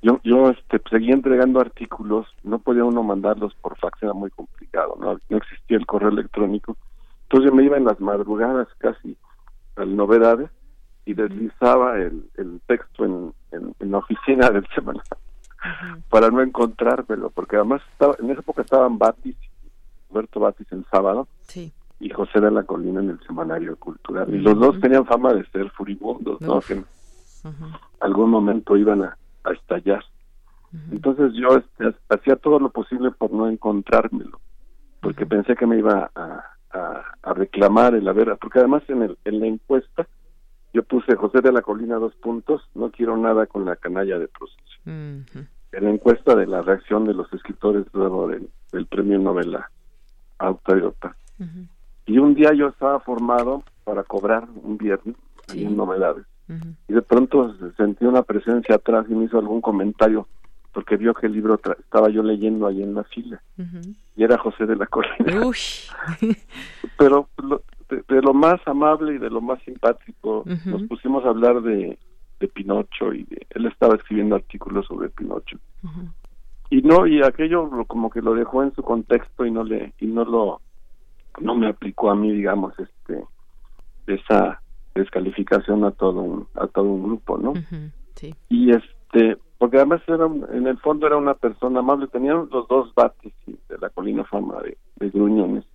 yo yo este seguía entregando artículos no podía uno mandarlos por fax era muy complicado no no existía el correo electrónico. Entonces yo me iba en las madrugadas casi a novedades y deslizaba el, el texto en, en, la oficina del para no encontrármelo porque además estaba en esa época estaban Batis Roberto Batis en sábado y José de la Colina en el semanario cultural. Y los dos tenían fama de ser furibundos no que en algún momento iban a a estallar. Entonces yo este, hacía todo lo posible por no encontrármelo, porque pensé que me iba a, a, reclamar el haber, porque además en, el, en la encuesta yo puse José de la Colina dos puntos, no quiero nada con la canalla de proceso. En la encuesta de la reacción de los escritores luego del, premio Nobel a Autoridota. Y un día yo estaba formado para cobrar un viernes en novedades. Y de pronto sentí una presencia atrás y me hizo algún comentario porque vio que el libro estaba yo leyendo ahí en la fila. Y era José de la Colina. Pero de, lo más amable y de lo más simpático nos pusimos a hablar de, de Pinocho y él estaba escribiendo artículos sobre Pinocho y no y aquello como que lo dejó en su contexto y no le y no lo no me aplicó a mí digamos este esa descalificación a todo un, a todo un grupo, ¿no? sí. Y este, porque además era, en el fondo era una persona amable, tenían los dos bates de la colina fama de, Gruñones,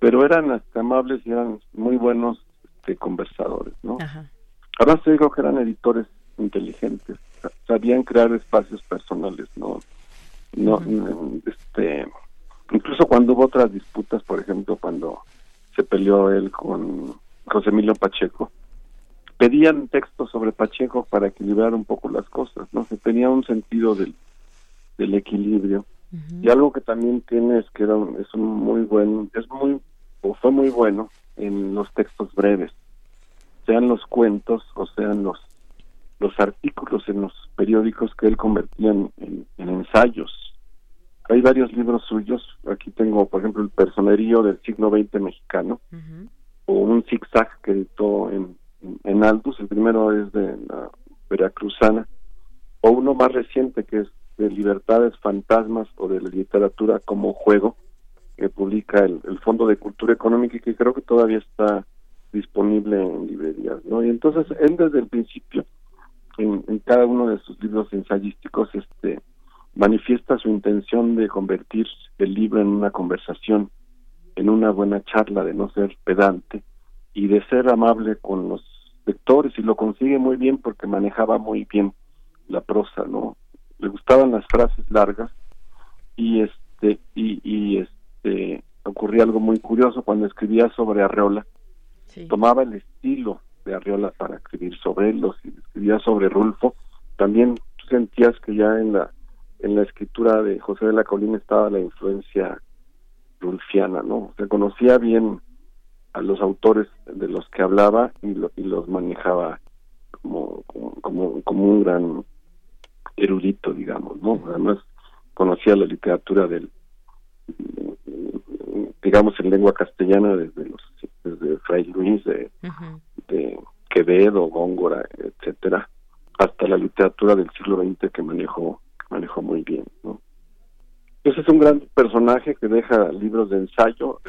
pero eran hasta amables y eran muy buenos este, conversadores, ¿no? Ahora se dijo que eran editores inteligentes, sabían crear espacios personales, ¿no? No, este, incluso cuando hubo otras disputas, por ejemplo, cuando se peleó él con José Emilio Pacheco, pedían textos sobre Pacheco para equilibrar un poco las cosas, ¿no? Se tenía un sentido del, del equilibrio. Y algo que también tiene es que era es un muy buen, es muy, o fue muy bueno en los textos breves, sean los cuentos o sean los los artículos en los periódicos que él convertía en, ensayos. Hay varios libros suyos, aquí tengo por ejemplo el personerío del siglo XX mexicano, o un zigzag que editó en, en Aldus, el primero es de la Veracruzana, o uno más reciente que es de Libertades, Fantasmas o de la Literatura como Juego, que publica el, Fondo de Cultura Económica y que creo que todavía está disponible en librerías, ¿no? Y entonces él desde el principio, en, en cada uno de sus libros ensayísticos, este manifiesta su intención de convertir el libro en una conversación en una buena charla, de no ser pedante y de ser amable con los lectores y lo consigue muy bien porque manejaba muy bien la prosa, ¿no? Le gustaban las frases largas y este y, y este ocurría algo muy curioso cuando escribía sobre Arreola. Tomaba el estilo de Arriola para escribir sobre él, escribía sobre Rulfo. También sentías que ya en la en la escritura de José de la Colina estaba la influencia rulfiana, ¿no? Se conocía bien a los autores de los que hablaba y, y los manejaba como, como, como, un gran erudito, digamos, ¿no? Además conocía la literatura del digamos en lengua castellana desde los desde Fray Luis de, de Quevedo, Góngora, etcétera, hasta la literatura del siglo XX que manejó manejó muy bien, ¿no? Entonces es un gran personaje que deja libros de ensayo,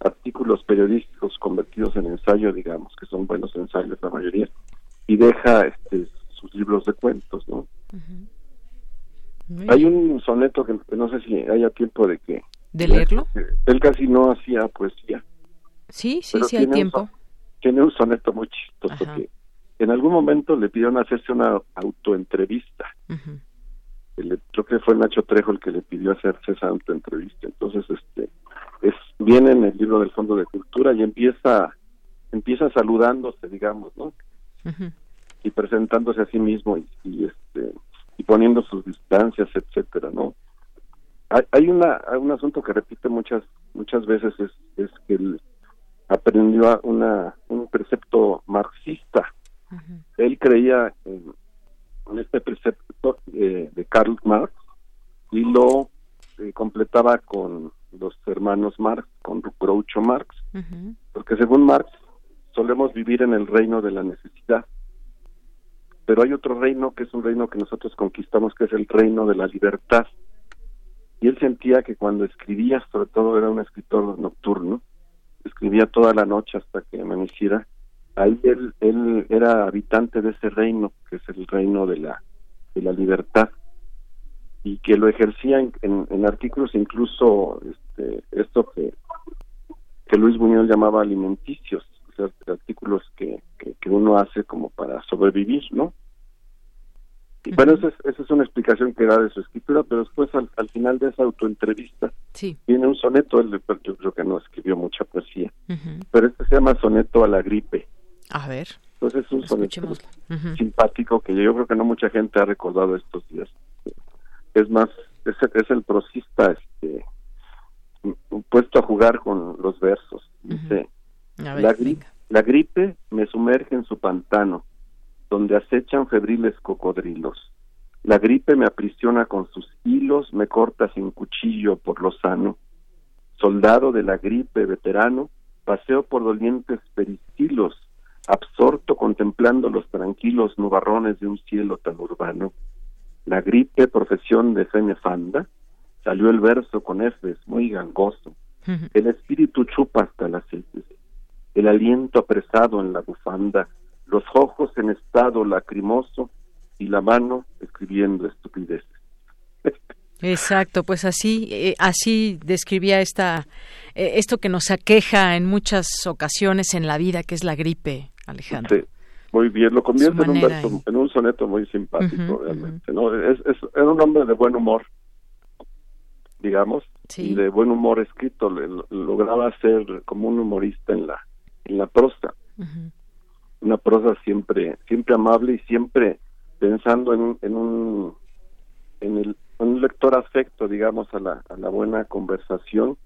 artículos periodísticos convertidos en ensayo, digamos, que son buenos ensayos la mayoría, y deja este, sus libros de cuentos, ¿no? Hay un soneto que no sé si haya tiempo de que... ¿De leerlo? Él casi no hacía poesía. Sí, sí, sí hay tiempo. tiene un soneto muy chistoso que en algún momento le pidieron hacerse una autoentrevista. creo que fue Nacho Trejo el que le pidió hacerse esa autoentrevista. Entonces, este, es viene en el libro del Fondo de Cultura y empieza empieza saludándose, digamos, ¿no? Y presentándose a sí mismo y, este y poniendo sus distancias, etcétera, ¿no? Hay, hay una un asunto que repite muchas muchas veces es, es que él aprendió una un precepto marxista. Él creía en, este precepto eh, de Karl Marx y lo eh, completaba con los hermanos Marx, con Groucho Marx, porque según Marx solemos vivir en el reino de la necesidad, pero hay otro reino que es un reino que nosotros conquistamos, que es el reino de la libertad. Y él sentía que cuando escribía, sobre todo era un escritor nocturno, escribía toda la noche hasta que amaneciera, ahí él, él era habitante de ese reino, que es el reino de la, de la libertad y que lo ejercía en, artículos incluso este, esto que, que Luis Buñuel llamaba alimenticios, artículos que, que, uno hace como para sobrevivir, ¿no? Y bueno, esa es, es una explicación que da de su escritura, pero después al, final de esa autoentrevista sí. viene un soneto, él yo creo que no escribió mucha poesía, pero este se llama Soneto a la gripe. A ver. Entonces es un soneto simpático que yo creo que no mucha gente ha recordado estos días es más, es, es el prosista este, puesto a jugar con los versos. Dice, la, la gripe me sumerge en su pantano, donde acechan febriles cocodrilos. La gripe me aprisiona con sus hilos, me corta sin cuchillo por lo sano. Soldado de la gripe veterano, paseo por dolientes peristilos, absorto contemplando los tranquilos nubarrones de un cielo tan urbano la gripe, profesión de fe nefanda, salió el verso con Fs muy gangoso. El espíritu chupa hasta las heces, el aliento apresado en la bufanda, los ojos en estado lacrimoso y la mano escribiendo estupideces. Exacto, pues así, eh, así describía esta, eh, esto que nos aqueja en muchas ocasiones en la vida, que es la gripe, Alejandro. Muy bien, lo convierte en un, en un soneto muy simpático, realmente. ¿no? Es, es, un hombre de buen humor, digamos, y de buen humor escrito. Le, lograba ser como un humorista en la, en la prosa. Una prosa siempre, siempre amable y siempre pensando en, en un en el un lector afecto, digamos, a la, a la buena conversación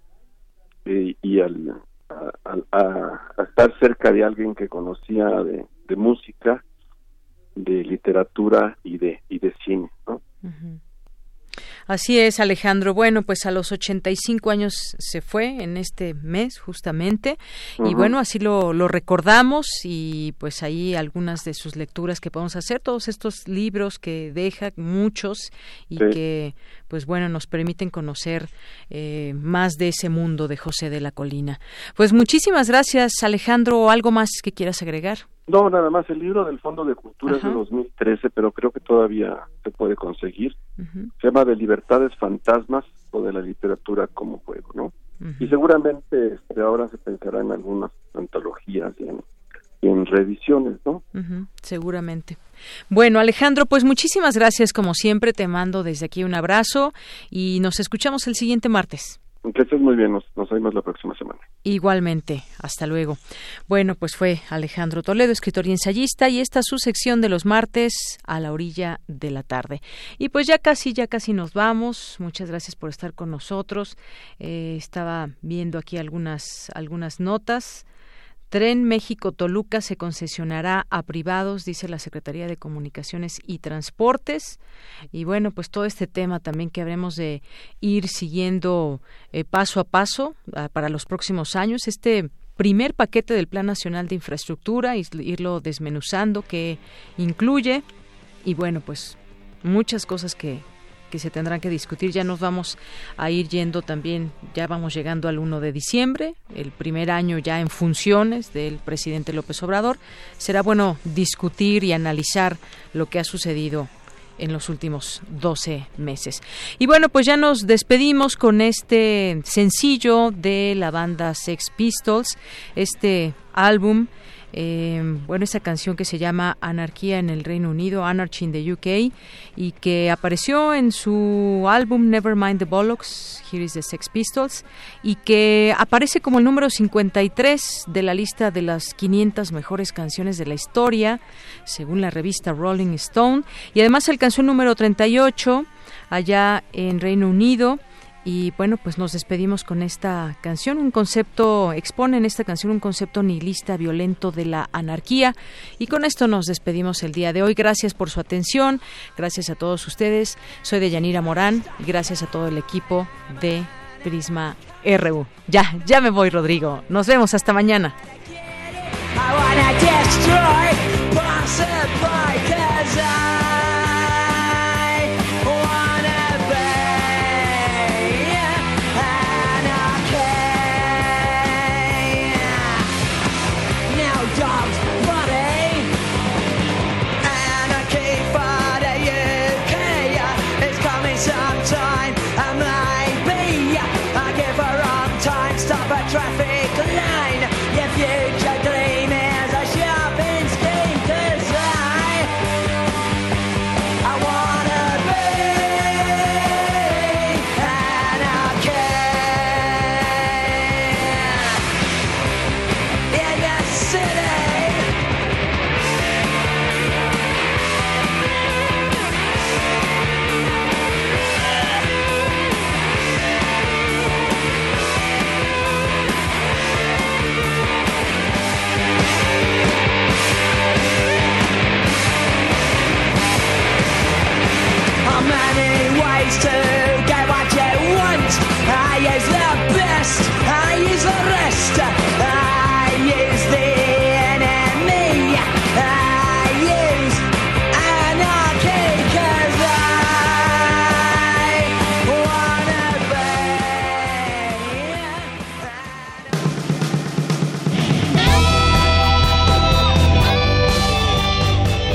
eh, y al, a, estar cerca de alguien que conocía de, de música, de literatura y de, y de cine. ¿no? Así es, Alejandro. Bueno, pues a los 85 años se fue en este mes, justamente. Y bueno, así lo, lo, recordamos y pues ahí algunas de sus lecturas que podemos hacer, todos estos libros que deja, muchos, y que pues bueno, nos permiten conocer eh, más de ese mundo de José de la Colina. Pues muchísimas gracias, Alejandro. ¿Algo más que quieras agregar? No, nada más. El libro del Fondo de Cultura es de 2013, pero creo que todavía se puede conseguir. Se llama De Libertades Fantasmas o de la literatura como juego, ¿no? Y seguramente este, ahora se pensará en algunas antologías y en, en reediciones, ¿no? seguramente. Bueno, Alejandro, pues muchísimas gracias como siempre. Te mando desde aquí un abrazo y nos escuchamos el siguiente martes. Que estés muy bien, nos, nos vemos la próxima semana. Igualmente, hasta luego. Bueno, pues fue Alejandro Toledo, escritor y ensayista, y esta es su sección de los martes a la orilla de la tarde. Y pues ya casi, ya casi nos vamos. Muchas gracias por estar con nosotros. Eh, estaba viendo aquí algunas, algunas notas. Tren México-Toluca se concesionará a privados, dice la Secretaría de Comunicaciones y Transportes. Y bueno, pues todo este tema también que habremos de ir siguiendo eh, paso a paso ah, para los próximos años. Este primer paquete del Plan Nacional de Infraestructura, irlo desmenuzando, que incluye, y bueno, pues muchas cosas que, que se tendrán que discutir. Ya nos vamos a ir yendo también, ya vamos llegando al 1 de diciembre, el primer año ya en funciones del presidente López Obrador. Será bueno discutir y analizar lo que ha sucedido en los últimos 12 meses. Y bueno, pues ya nos despedimos con este sencillo de la banda Sex Pistols, este álbum eh, bueno, esa canción que se llama Anarquía en el Reino Unido, Anarchy in the UK, y que apareció en su álbum Nevermind the Bollocks, Here is the Sex Pistols, y que aparece como el número 53 de la lista de las 500 mejores canciones de la historia, según la revista Rolling Stone, y además alcanzó el número 38 allá en Reino Unido y bueno, pues nos despedimos con esta canción, un concepto, expone en esta canción un concepto nihilista, violento de la anarquía. Y con esto nos despedimos el día de hoy. Gracias por su atención, gracias a todos ustedes. Soy de Yanira Morán y gracias a todo el equipo de Prisma RU. Ya, ya me voy, Rodrigo. Nos vemos hasta mañana.